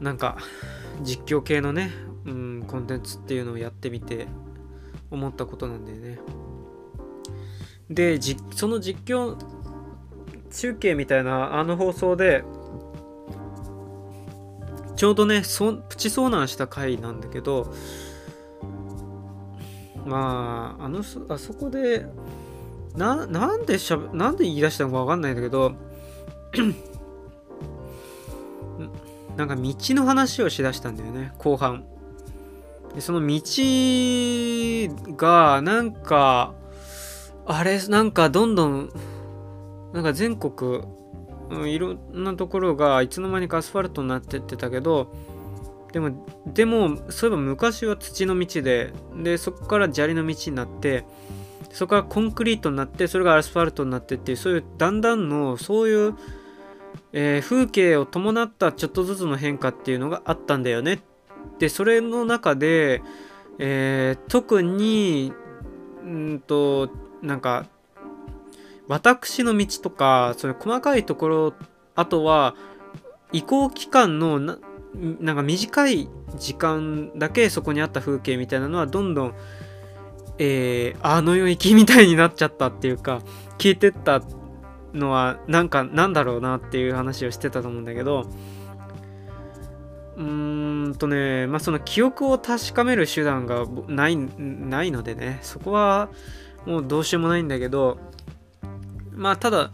なんか実況系のね、うん、コンテンツっていうのをやってみて思ったことなんだよね。でその実況中継みたいなあの放送でちょうどねそプチ遭難した回なんだけどまああのあそこでななんでしゃなんで言い出したのか分かんないんだけどなんか道の話をしだしたんだよね後半。でその道がなんかあれなんかどんどんなんか全国、うん、いろんなところがいつの間にかアスファルトになってってたけどでもでもそういえば昔は土の道ででそこから砂利の道になってそこからコンクリートになってそれがアスファルトになってっていうそういうだんだんのそういう、えー、風景を伴ったちょっとずつの変化っていうのがあったんだよね。でそれの中で、えー、特にうんとなんか私の道とかそういう細かいところあとは移行期間のななんか短い時間だけそこにあった風景みたいなのはどんどん、えー、あの世行きみたいになっちゃったっていうか聞いてったのはなんかなんだろうなっていう話をしてたと思うんだけどうーんとねまあその記憶を確かめる手段がないないのでねそこはもうどうしようもないんだけどまあただ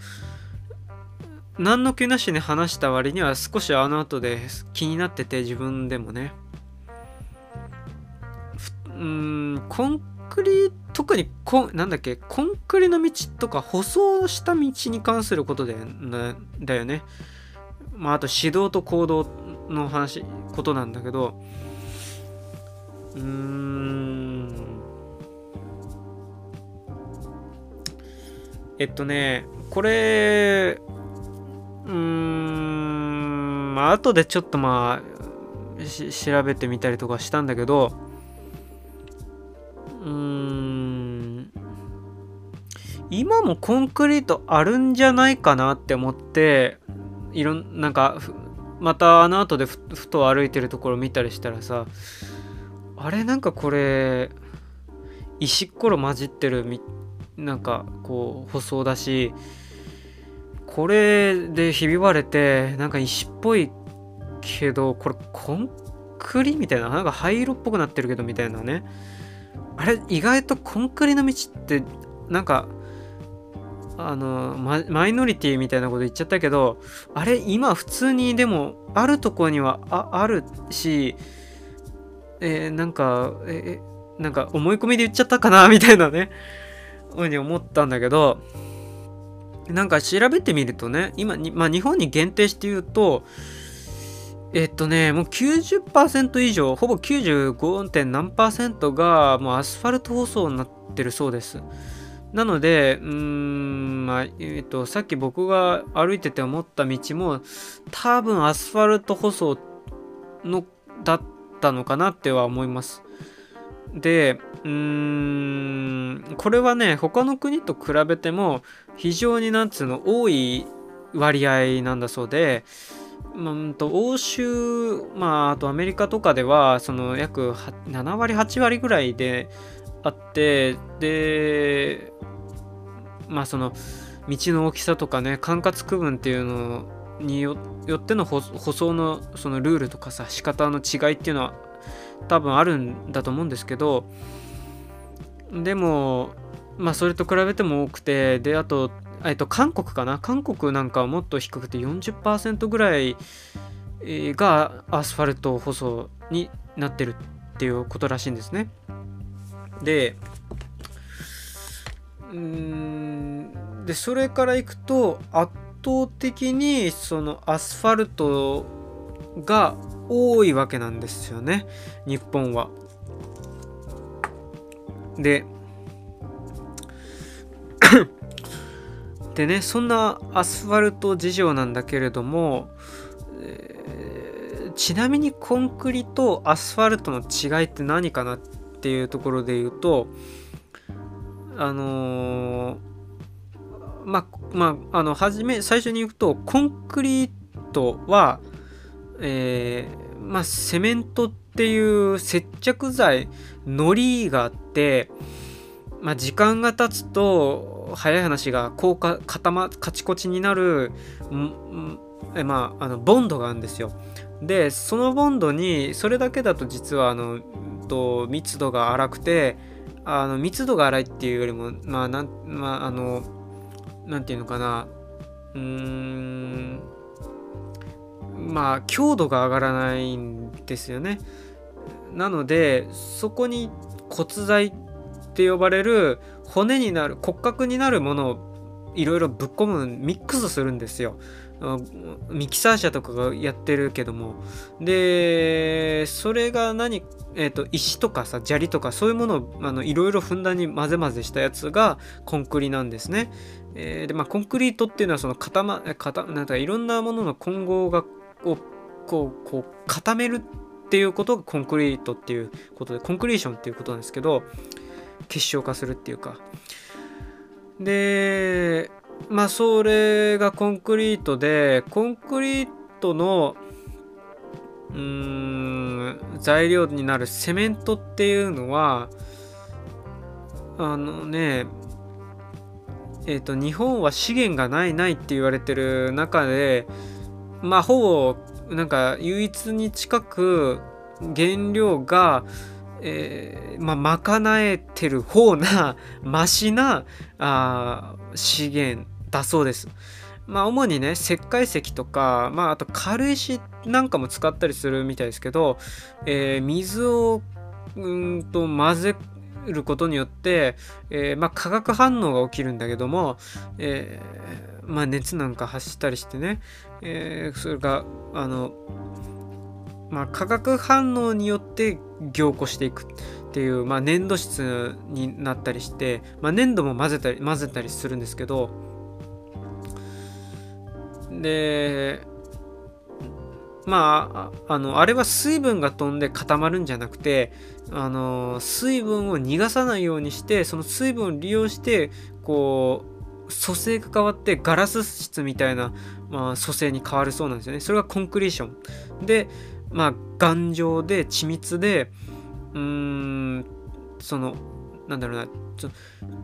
何の気なしに話した割には少しあの後で気になってて自分でもね。うんコンクリ特にコンなんだっけコンクリの道とか舗装した道に関することでだよね。まああと指導と行動の話ことなんだけど。うーん。えっとね、これ、うーん、まあ後でちょっとまあ調べてみたりとかしたんだけどうーん今もコンクリートあるんじゃないかなって思っていろんなんかまたあの後でふふと歩いてるところ見たりしたらさあれなんかこれ石ころ混じってるみなんかこう舗装だしこれでひび割れてなんか石っぽいけどこれコンクリみたいななんか灰色っぽくなってるけどみたいなね。あれ意外とコンクリの道ってなんかあのママイノリティみたいなこと言っちゃったけどあれ今普通にでもあるとこにはああるしえー、なんかえなんか思い込みで言っちゃったかなみたいなね。ふうに思ったんだけどなんか調べてみるとね今に、まあ、日本に限定して言うとえっとねもう90%以上ほぼ 95. 点何がもうアスファルト舗装になってるそうです。なので、うん、まあ、えっ、と、さっき僕が歩いてて思った道も、多分アスファルト舗装の、だったのかなっては思います。で、うーん、これはね、他の国と比べても、非常になんつうの、多い割合なんだそうで、うんと欧州、まあ、あとアメリカとかでは、その約7割、8割ぐらいであって、で、まあその道の大きさとかね管轄区分っていうのによっての舗装のそのルールとかさ仕方の違いっていうのは多分あるんだと思うんですけどでもまあそれと比べても多くてであとえっと韓国かな？韓国なんかはもっと低くて40%ぐらいがアスファルト舗装になってるっていうことらしいんですね。でうんでそれからいくと圧倒的にそのアスファルトが多いわけなんですよね日本は。ででねそんなアスファルト事情なんだけれども、えー、ちなみにコンクリとアスファルトの違いって何かなっていうところで言うとあのー、ままあの初め最初に言うとコンクリートは、えー、まあ、セメントっていう接着剤のりがあって、まあ、時間が経つと早い話がこうか固まカチコチになるえまああのボンドがあるんですよ。でそのボンドにそれだけだと実はあのと密度が荒くてあの密度が荒いっていうよりもまあなんまああのなんていうのかなうーんまあ強度が上がらないんですよね。なのでそこに骨材って呼ばれる骨になる骨格になるものをいろいろぶっ込むミックスするんですよ。ミキサー車とかがやってるけども。でそれが何えーと、石とかさ砂利とかそういうものをいろいろふんだんに混ぜ混ぜしたやつがコンクリなんですね。えー、でまあコンクリートっていうのはその固ま固なんかいろんなものの混合がをこうこう固めるっていうことがコンクリートっていうことでコンクリーションっていうことなんですけど結晶化するっていうか。でまあそれがコンクリートでコンクリートのうーん材料になるセメントっていうのはあのねえっ、ー、と日本は資源がないないって言われてる中でまあほぼなんか唯一に近く原料がえー、まあ、賄えてる方な、マシな、あ資源だそうです。まあ主にね石灰石とか、まあ、あと軽石なんかも使ったりするみたいですけど、えー、水をうんと混ぜることによって、えー、まあ、化学反応が起きるんだけども、えー、まあ、熱なんか発したりしてね、えそれがあの、まあ、化学反応によって凝固していくっていう、まあ、粘土質になったりして、まあ、粘土も混ぜたり混ぜたりするんですけどでまああのあれは水分が飛んで固まるんじゃなくてあの水分を逃がさないようにしてその水分を利用してこう組成が変わってガラス質みたいな、まあ、組成に変わるそうなんですよね。それがコンクリーション。でまあ頑丈で緻密でうーんそのなんだろうな。ちょ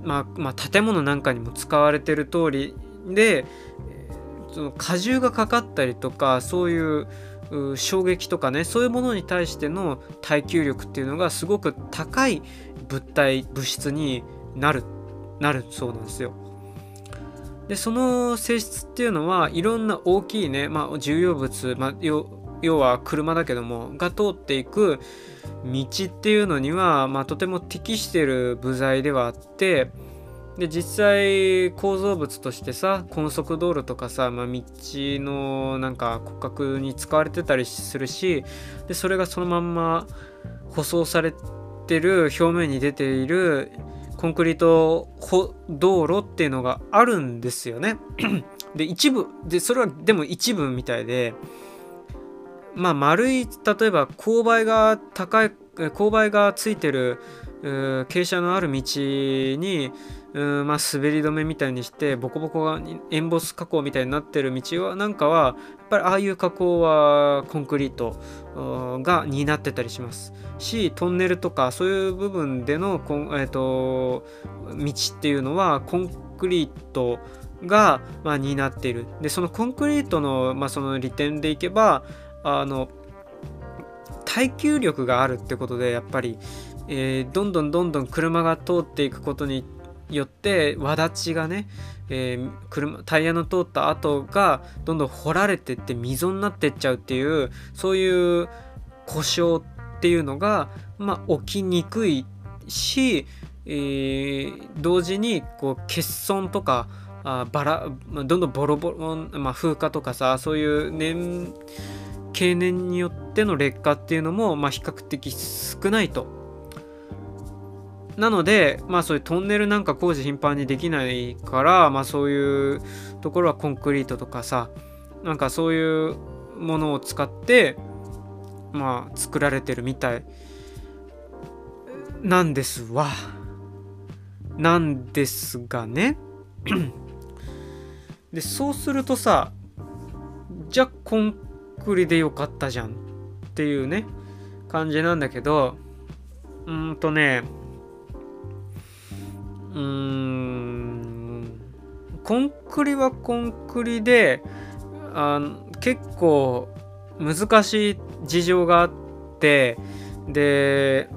まあ、まあ、建物なんかにも使われてる通りでその荷重がかかったりとかそういう衝撃とかねそういうものに対しての耐久力っていうのがすごく高い物体物質になるなるそうなんですよ。でその性質っていうのはいろんな大きいね、まあ、重要物、まあ、要は車だけどもが通っていく道っていうのには、まあ、とても適してる部材ではあってで実際構造物としてさ高速道路とかさ、まあ、道のなんか骨格に使われてたりするしでそれがそのまんま舗装されてる表面に出ているコンクリート道路っていうのがあるんですよね。で一部でそれはでも一部みたいでまあ丸い例えば勾配が高い勾配がついてる傾斜のある道にうんまあ、滑り止めみたいにしてボコボコがエンボス加工みたいになってる道はなんかはぱりああいう加工はコンクリートが担ってたりします。しトンネルとかそういう部分でのこん、えーと、道っていうのはコンクリートが、まあ、担っている。でそのコンクリートの,、まあその利点でいけばあの耐久力があるってことでやっぱり、えー、どんどんどんどん車が通っていくことによって輪立ちがね、えー、車タイヤの通った跡がどんどん掘られてって溝になってっちゃうっていうそういう故障っていうのが、まあ、起きにくいし、えー、同時にこう欠損とかあバラどんどんボロボロ、まあ、風化とかさそういう年経年によっての劣化っていうのも、まあ、比較的少ないとなので、まあそういうトンネルなんか工事頻繁にできないから、まあそういうところはコンクリートとかさ、なんかそういうものを使って、まあ作られてるみたいなんですわ。なんですがね。で、そうするとさ、じゃあコンクリでよかったじゃんっていうね、感じなんだけど、うんとね、コンクリはコンクリであ結構難しい事情があってで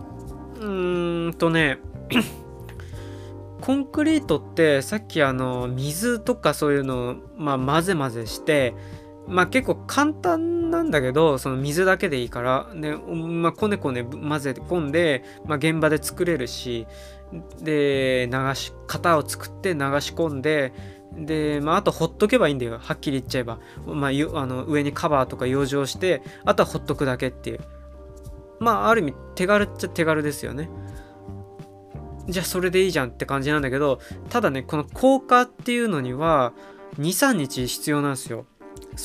うーんとね コンクリートってさっきあの水とかそういうのを、まあ、混ぜ混ぜしてまあ結構簡単なんだけどその水だけでいいからで、まあ、こねこね混ぜ込んで、まあ、現場で作れるしで流し型を作って流し込んでで、まあ、あとほっとけばいいんだよ。はっきり言っちゃえば、まあ、あの上にカバーとか養生してあとはほっとくだけっていう。まあある意味手軽っちゃ手軽ですよね。じゃあそれでいいじゃんって感じなんだけどただねこの効果っていうのには23日必要なんですよ。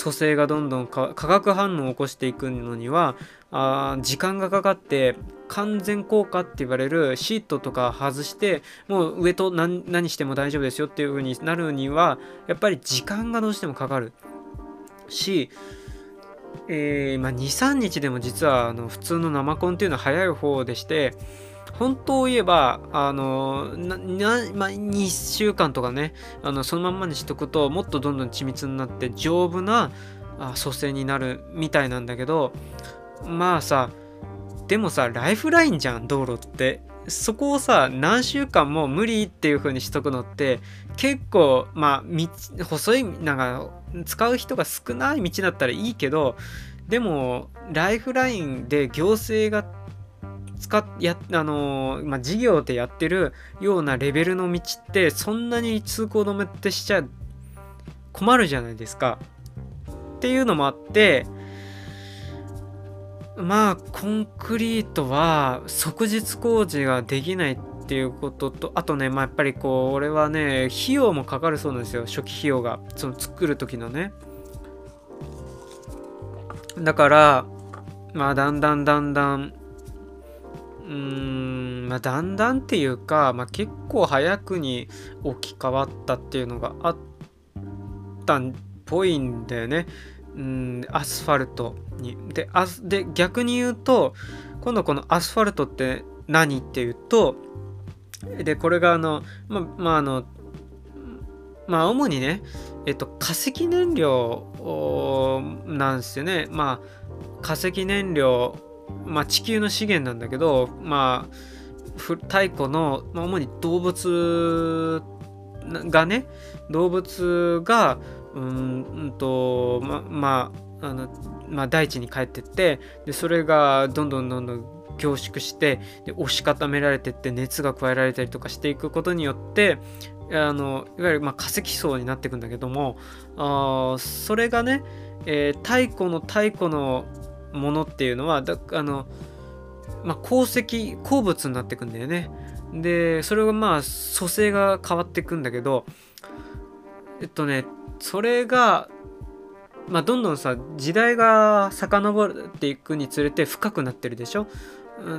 組成がどんどん化学反応を起こしていくのにはあ時間がかかって完全効果って言われるシートとか外してもう上と何何しても大丈夫ですよっていう風になるにはやっぱり時間がどうしてもかかる。し、えー、まあ、23日でも実はあの普通の生コンっていうのは早い方でして本当を言えば、あの、な、なまあ、2週間とかね、あの、そのまんまにしとくと、もっとどんどん緻密になって、丈夫な、あ、蘇生になるみたいなんだけど、まあさ、でもさ、ライフラインじゃん、道路って。そこをさ、何週間も無理っていう風にしとくのって、結構、まあ、細い、なんか、使う人が少ない道だったらいいけど、でも、ライフラインで行政が使っやあのー、まあ、事業でやってるようなレベルの道ってそんなに通行止めってしちゃ困るじゃないですか。っていうのもあってまあコンクリートは即日工事ができないっていうこととあとねまあやっぱりこう俺はね費用もかかるそうなんですよ初期費用がその作る時のね。だからまあだんだんだんだんうーんまあだんだんっていうか、まあ、結構早くに置き換わったっていうのがあったっぽいんだよね。うんアスファルトに。であで逆に言うと今度このアスファルトって何っていうとでこれがあのままああのまあ主にねえっと化石燃料なんですよね。まあ化石燃料まあ地球の資源なんだけどまあ太古の、まあ、主に動物がね動物がうんとままああのまあ、大地に帰ってってでそれがどんどんどんどん凝縮してで押し固められてって熱が加えられたりとかしていくことによってあのいわゆるまあ化石層になっていくんだけどもあそれがね、えー、太古の太古のものっていうのはだあの、まあ、鉱石鉱物になっていくんだよね。でそれがまあ組成が変わっていくんだけどえっとねそれがまあ、どんどんさ時代が遡っていくにつれて深くなってるでしょ？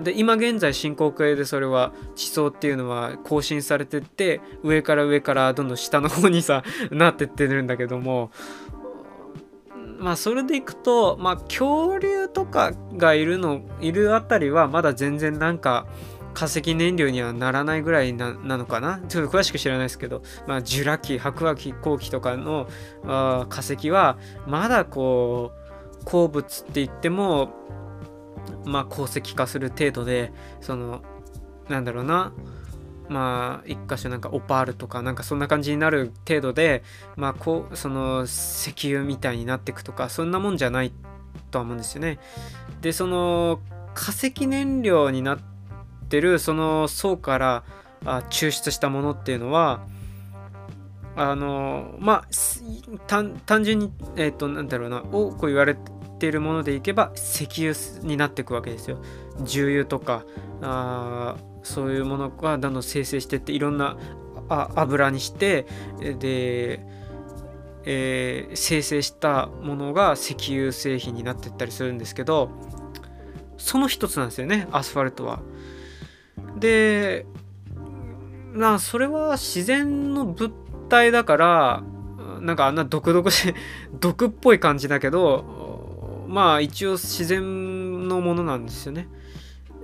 で今現在進行形でそれは地層っていうのは更新されてって上から上からどんどん下の方にさ なってってるんだけどもまあそれでいくとまあ恐竜とかがいるのいるあたりはまだ全然なんか化石燃料にはならないぐらいなのかな？ちょっと詳しく知らないですけど、まあ、ジュラ紀白亜紀後期とかのあ化石はまだこう鉱物って言ってもまあ鉱石化する程度でそのなんだろうな？まあ一箇所なんかオパールとかなんかそんな感じになる程度でまあこうその石油みたいになっていくとかそんなもんじゃないとは思うんですよね。でその化石燃料になってってるその層からあ抽出したものっていうのはあのまあ単純にえっ、ー、となんだろうな多く言われているものでいけば石油になっていくわけですよ。重油とかあそういうものがどんどん生成してっていろんなあ油にしてで、えー、生成したものが石油製品になっていったりするんですけどその一つなんですよねアスファルトは。でなそれは自然の物体だからなんかあんな毒々し 毒っぽい感じだけどまあ一応自然のものなんですよね。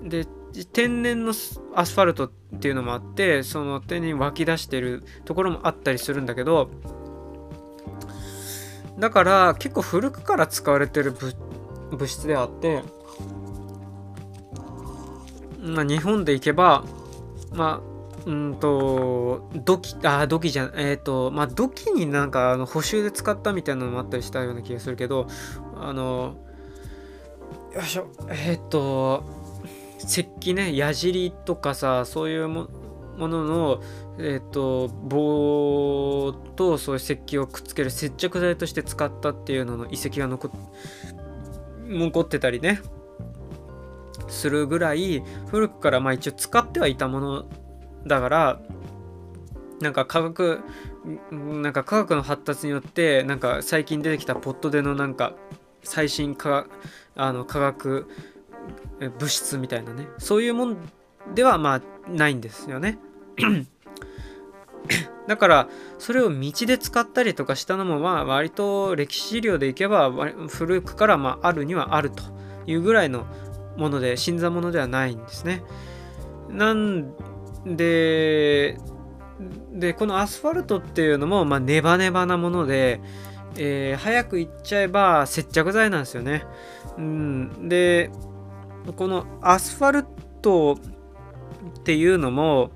で天然のアスファルトっていうのもあってその天然に湧き出してるところもあったりするんだけどだから結構古くから使われてる物質であってまあ、日本でいけば、まあ、うんと、土器、あ、土器じゃえっ、ー、と、まあ、土器になんかあの補修で使ったみたいなのもあったりしたような気がするけど、あの、よいしょ、えっ、ー、と、石器ね、矢尻とかさ、そういうもものの、えっ、ー、と、棒とそういう石器をくっつける接着剤として使ったっていうのの遺跡が残残ってたりね。するぐらい古くからまあ一応使ってはいたものだからなんか科学なんか科学の発達によってなんか最近出てきたポットでのなんか最新化あの科学物質みたいなねそういうもんではまあないんですよね。だからそれを道で使ったりとかしたのもまあ割と歴史資料でいけば古くからまああるにはあるというぐらいのもので新参者ではないんですね。なんででこのアスファルトっていうのも、まあ、ネバネバなもので、えー、早く言っちゃえば接着剤なんですよね。うん、でこのアスファルトっていうのも、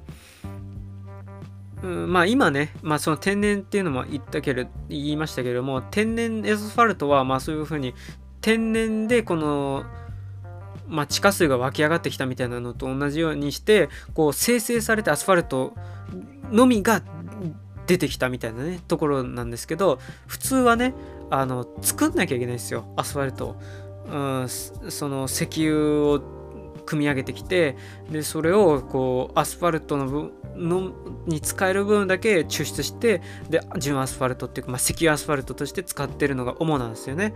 うん、まあ今ね、まあ、その天然っていうのも言ったけれ言いましたけれども天然アスファルトはまあそういうふうに天然でこのまあ、地下水が湧き上がってきたみたいなのと同じようにしてこう生成されてアスファルトのみが出てきたみたいなねところなんですけど普通はねあの作んなきゃいけないんですよアスファルト、うん、その石油を組み上げてきてでそれをこうアスファルトの分のに使える部分だけ抽出してで純アスファルトっていうか、まあ、石油アスファルトとして使ってるのが主なんですよね。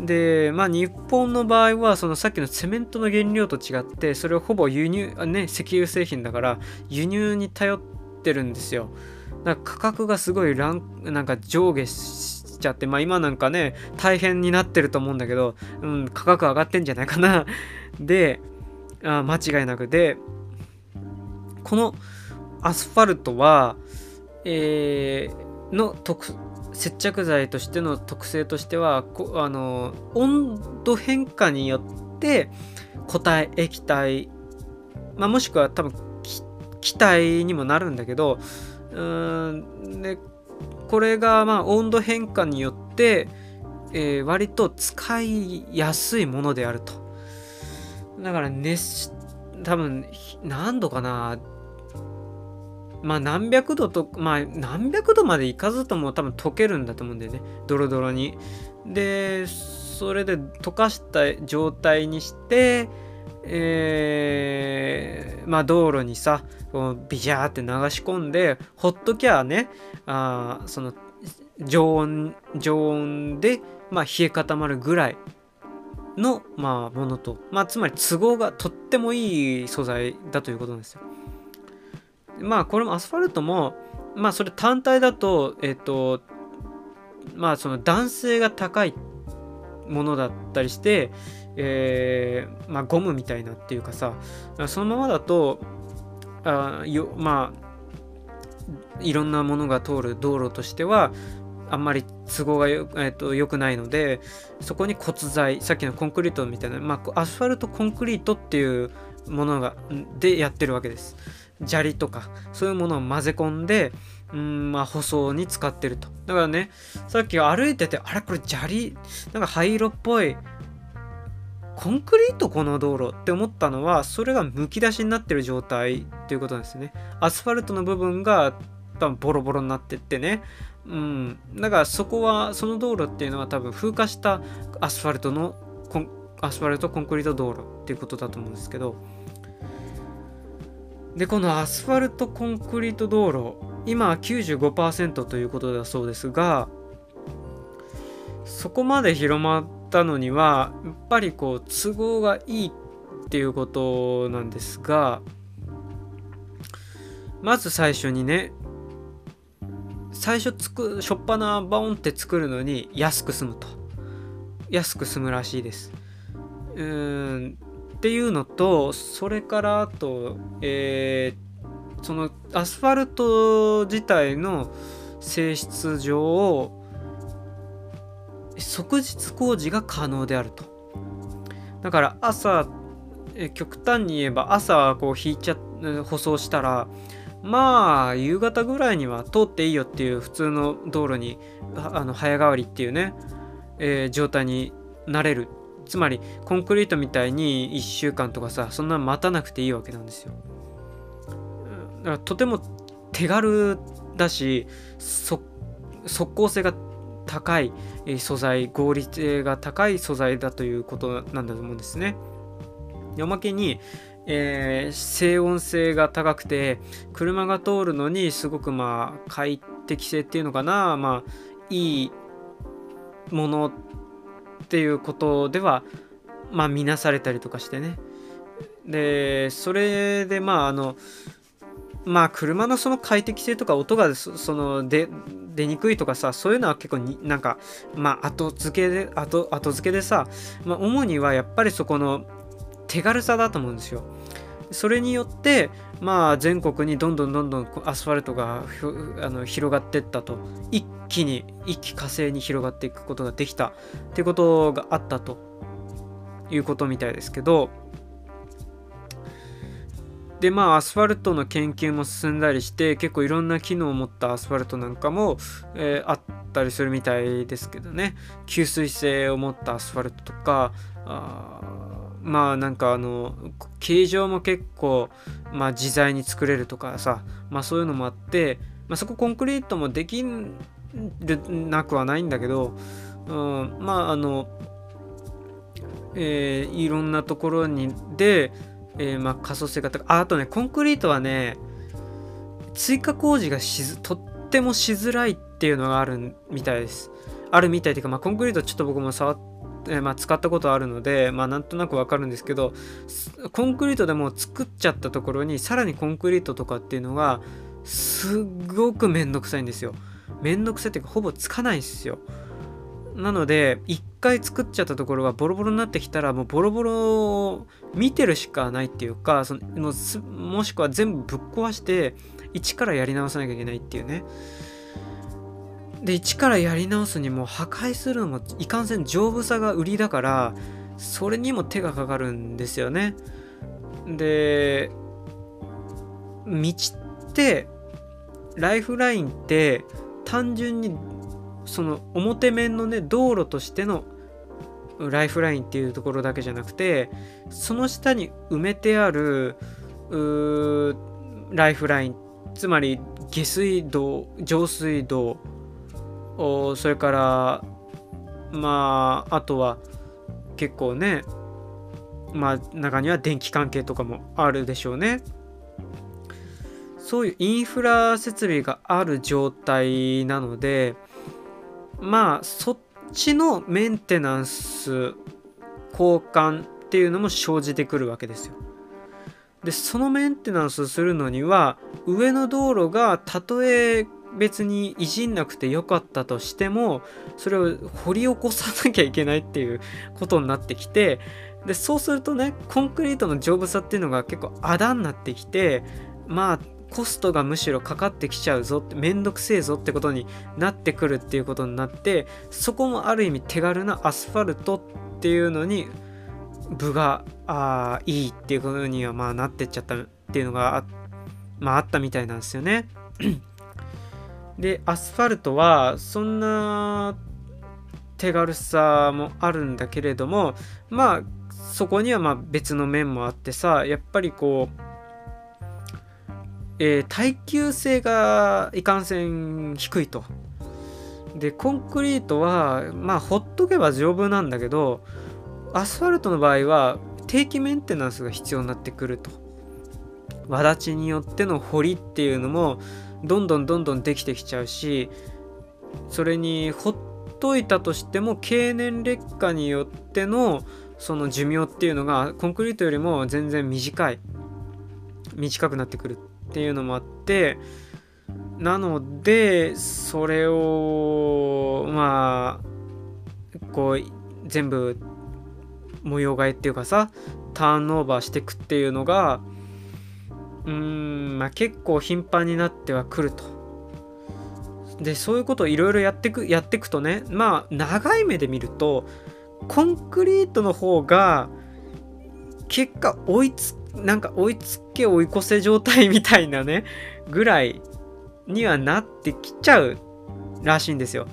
でまあ日本の場合はそのさっきのセメントの原料と違ってそれをほぼ輸入ね石油製品だから輸入に頼ってるんですよ。だから価格がすごいランなんか上下しちゃってまあ今なんかね大変になってると思うんだけど、うん、価格上がってんじゃないかな。であ間違いなく。でこのアスファルトは、えー、の特接着剤としての特性としてはあの温度変化によって固体液体、まあ、もしくは多分気体にもなるんだけどうんでこれがまあ温度変化によって、えー、割と使いやすいものであると。だから熱多分何度かなまあ何百度とまあ何百度までいかずとも多分溶けるんだと思うんだよね。ドロドロに。でそれで溶かした状態にしてえー、まあ道路にさビジャーって流し込んでほっときゃねあその常温常温で、まあ、冷え固まるぐらいの、まあ、ものと、まあ、つまり都合がとってもいい素材だということなんですよ。まあこれもアスファルトもまあそれ単体だとえっ、ー、とまあその男性が高いものだったりして、えー、まあゴムみたいなっていうかさそのままだとあよまあいろんなものが通る道路としてはあんまり都合がよ,、えー、と良くないのでそこに骨材さっきのコンクリートみたいな、まあ、アスファルトコンクリートっていうものがでやってるわけです。砂利とかそういうものを混ぜ込んでうんまあ舗装に使ってると。だからねさっき歩いててあれこれ砂利なんか灰色っぽいコンクリートこの道路って思ったのはそれがむき出しになってる状態っていうことなんですね。アスファルトの部分が多分ボロボロになってってね。うんだからそこはその道路っていうのは多分風化したアスファルトのアスファルトコンクリート道路っていうことだと思うんですけどでこのアスファルトコンクリート道路。今は95%ということだそうですがそこまで広まったのにはやっぱりこう都合がいいっていうことなんですがまず最初にね最初つくしょっぱなバオンって作るのに安く済むと。安く済むらしいです。うーん。っていうのとそれからあと、えー、そのアスファルト自体の性質上即日工事が可能であると。だから朝極端に言えば朝こう引いちゃ舗装したらまあ夕方ぐらいには通っていいよっていう普通の道路にあの早変わりっていうね、えー、状態になれる。つまりコンクリートみたいに1週間とかさそんな待たなくていいわけなんですよ。だからとても手軽だし即効性が高い素材合理性が高い素材だということなんだと思うんですね。おまけに、えー、静音性が高くて車が通るのにすごくまあ快適性っていうのかなまあいいものっていうことではまあ見なされたりとかしてねでそれでまああのまあ車のその快適性とか音がその出出にくいとかさそういうのは結構になんかまあ後付けで後後付けでさ、まあ、主にはやっぱりそこの手軽さだと思うんですよ。それによってまあ全国にどんどんどんどんアスファルトがあの広がってったと。一気に一気火星に広がっていくことができた。っていうことがあったと。いうことみたいですけど。でまあアスファルトの研究も進んだりして結構いろんな機能を持ったアスファルトなんかも、えー、あったりするみたいですけどね。吸水性を持ったアスファルトとかあまあなんかあの形状も結構、まあ、自在に作れるとかさ、まあ、そういうのもあって、まあ、そこコンクリートもできるなくはないんだけど、うん、まああの、えー、いろんなところにで、えー、まあ可塑性が高い。ああとねコンクリートはね追加工事がしとってもしづらいっていうのがあるみたいです。あるみたいっていうか、まあ、コンクリートちょっと僕も触っえ、まあ、使ったことあるので、まあ、なんとなくわかるんですけどコンクリートでも作っちゃったところにさらにコンクリートとかっていうのがすっごくめんどくさいんですよ。めんどくさいっていうかほぼつかないんですよ。なので一回作っちゃったところがボロボロになってきたらもうボロボロを見てるしかないっていうかそのもしくは全部ぶっ壊して一からやり直さなきゃいけないっていうね。で一からやり直すにも破壊するのもいかんせん丈夫さが売りだからそれにも手がかかるんですよね。で道ってライフラインって単純にその表面のね道路としてのライフラインっていうところだけじゃなくてその下に埋めてあるライフラインつまり下水道上水道それからまああとは結構ねまあ中には電気関係とかもあるでしょうね。そういうインフラ設備がある状態なのでまあそっちのメンテナンス交換っていうのも生じてくるわけですよ。でそのメンテナンスするのには上の道路がたとえ別にいじんなくてよかったとしてもそれを掘り起こさなきゃいけないっていうことになってきてでそうするとねコンクリートの丈夫さっていうのが結構あだになってきてまあコストがむしろかかってきちゃうぞってめんどくせえぞってことになってくるっていうことになってそこもある意味手軽なアスファルトっていうのに部があいいっていうことにはまあなってっちゃったっていうのがあ,、まあ、あったみたいなんですよね。でアスファルトはそんな手軽さもあるんだけれどもまあそこにはま別の面もあってさやっぱりこうえー、耐久性がいかんせん低いと。でコンクリートはまあほっとけば丈夫なんだけどアスファルトの場合は定期メンテナンスが必要になってくると。わだちによっての掘りっていうのもどんどんどんどんできてきちゃうしそれにほっといたとしても経年劣化によってのその寿命っていうのがコンクリートよりも全然短い短くなってくるっていうのもあってなのでそれをまあこう全部模様替えっていうかさターンオーバーしてくっていうのがうーんまあ結構頻繁になってはくると。でそういうことをいろいろやってくやっていくとねまあ長い目で見るとコンクリートの方が結果追いつなんか追いつけ追い越せ状態みたいなね、ぐらいにはなってきちゃうらしいんですよ。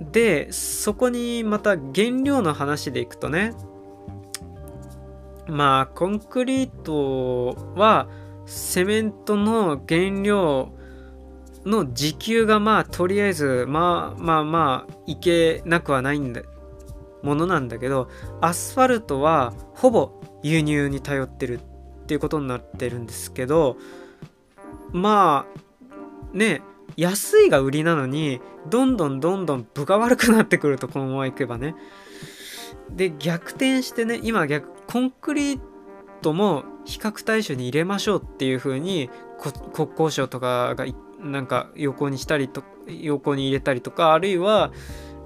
で、そこにまた原料の話でいくとね、まあ、コンクリートはセメントの原料の時給がまあとりあえずまあまあまあいけなくはないんだものなんだけどアスファルトはほぼ輸入に頼ってるっていうことになってるんですけどまあね安いが売りなのにどんどんどんどん分が悪くなってくるとこのままいけばねで逆転してね今逆コンクリートも比較対象に入れましょうっていう風に国交省とかがなんか横にしたりと横に入れたりとかあるいは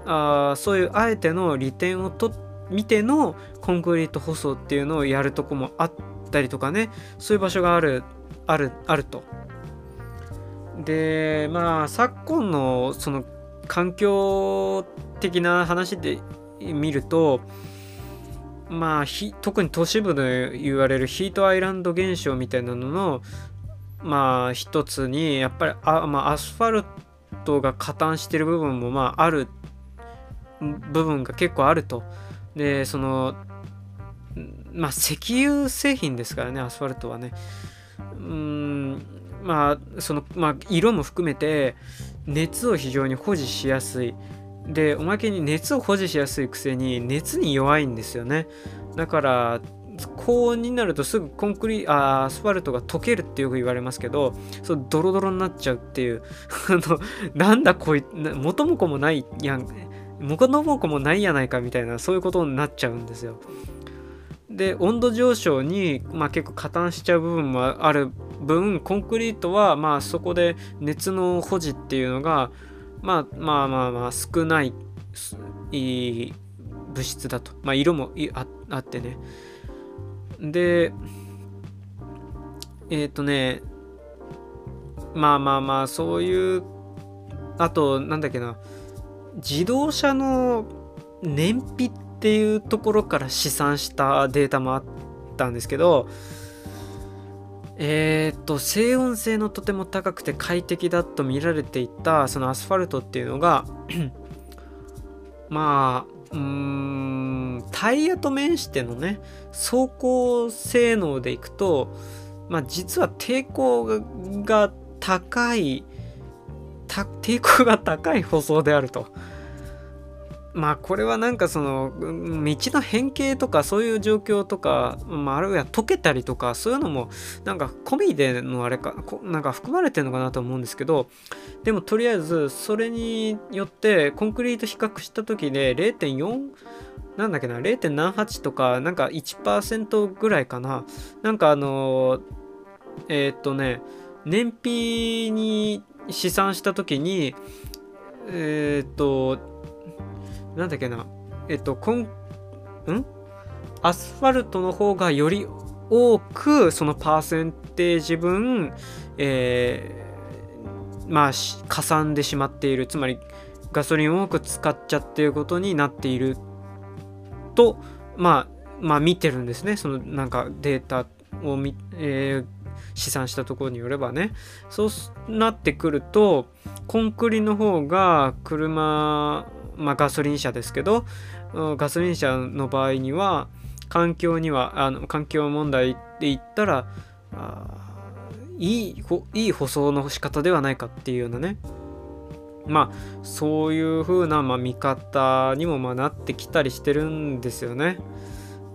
あそういうあえての利点を取見てのコンクリート舗装っていうのをやるとこもあったりとかねそういう場所があるあるあると。でまあ昨今のその環境的な話で見るとまあ特に都市部で言われるヒートアイランド現象みたいなののまあ一つにやっぱりあ、まあ、アスファルトが加担してる部分もまあある部分が結構あると。でそのまあ石油製品ですからねアスファルトはねうんまあそのまあ色も含めて熱を非常に保持しやすいでおまけに熱を保持しやすいくせに熱に弱いんですよねだから高温になるとすぐコンクリあアスファルトが溶けるってよく言われますけどそうドロドロになっちゃうっていう あのなんだこい元も子もないやん元のもこもないやないかみたいなそういうことになっちゃうんですよ。で温度上昇に、まあ、結構加担しちゃう部分もある分コンクリートはまあそこで熱の保持っていうのが、まあ、まあまあまあ少ない物質だと、まあ、色もあってね。でえっ、ー、とねまあまあまあそういうあとなんだっけな。自動車の燃費っていうところから試算したデータもあったんですけどえー、っと静音性のとても高くて快適だと見られていたそのアスファルトっていうのが まあうーんタイヤと面してのね走行性能でいくとまあ実は抵抗が高い抵抗が高い舗装であると。まあこれはなんかその道の変形とかそういう状況とか、まあ、あるいは溶けたりとかそういうのもなんか込みでのあれかなんか含まれてるのかなと思うんですけどでもとりあえずそれによってコンクリート比較した時で0.4なんだっけな0.78とかなんか1%ぐらいかな。なんかあのえー、っとね燃費に試算した時にえー、っとなんだっけな、えっと、こん、ん？アスファルトの方がより多く、そのパーセンテージ分、えー、まあ、かさんでしまっている。つまり、ガソリンを多く使っちゃっていることになっていると、まあ、まあ、見てるんですね。その、なんかデータを見、えー、試算したところによればねそうなってくるとコンクリの方が車まあ、ガソリン車ですけどガソリン車の場合には環境にはあの環境問題で言ったらいいいい舗装の仕方ではないかっていうようなねまあそういう風な、まあ、見方にもまなってきたりしてるんですよね。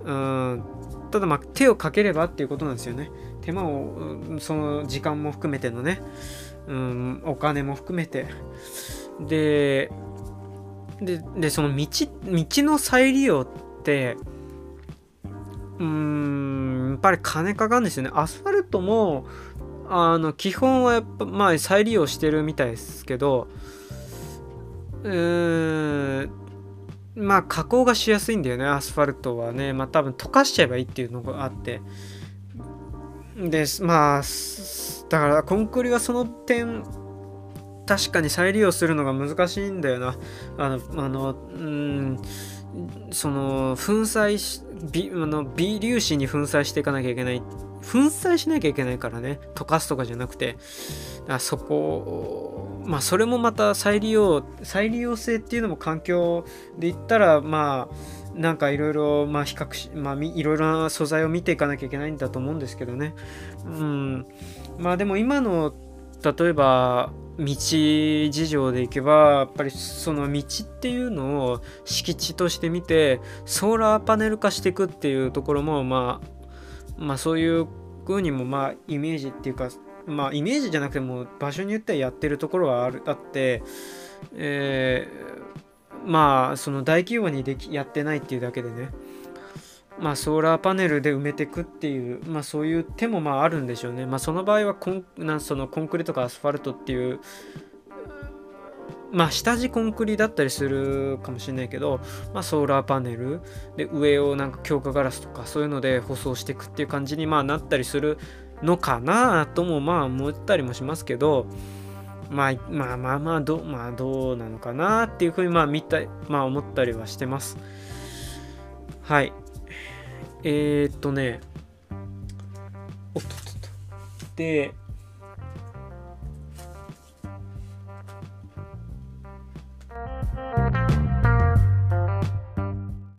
うんただまあ手をかければっていうことなんですよね。手間をその時間も含めてのね、うん、お金も含めて。でででその道道の再利用ってうーんやっぱり金かかるんですよね。アスファルトもあの基本はやっぱまあ再利用してるみたいですけどうーんまあ加工がしやすいんだよねアスファルトはね。まあ多分溶かしちゃえばいいっていうのがあって。でまあだからコンクリはその点確かに再利用するのが難しいんだよな。あの、あの、うん、その、粉砕し、微あの微粒子に粉砕していかなきゃいけない。粉砕しなきゃいけないからね。溶かすとかじゃなくて。あそこ、まあ、それもまた再利用、再利用性っていうのも環境で言ったら、まあ、なんかいろいろ、まあ、比較し、まあ、いろいろな素材を見ていかなきゃいけないんだと思うんですけどね。うん。まあ、でも今の、例えば、道事情でいけばやっぱりその道っていうのを敷地として見てソーラーパネル化していくっていうところもまあまあそういう風にもまあイメージっていうかまあイメージじゃなくても場所によってはやってるところはあるあってえー、まあその大規模にできやってないっていうだけでね。まあ、ソーラーパネルで埋めていくっていう、まあ、そういう手もまああるんでしょうね。まあ、その場合はコンなそのコンクリとかアスファルトっていう、まあ、下地コンクリだったりするかもしれないけど、まあ、ソーラーパネルで上をなんか強化ガラスとかそういうので舗装していくっていう感じにまあなったりするのかなともまあ思ったりもしますけど、まあ、まあまあまあど,、まあ、どうなのかなっていうふうにまあ見たまあ思ったりはしてます。はい。えー、っとね、おっとっとっと。で、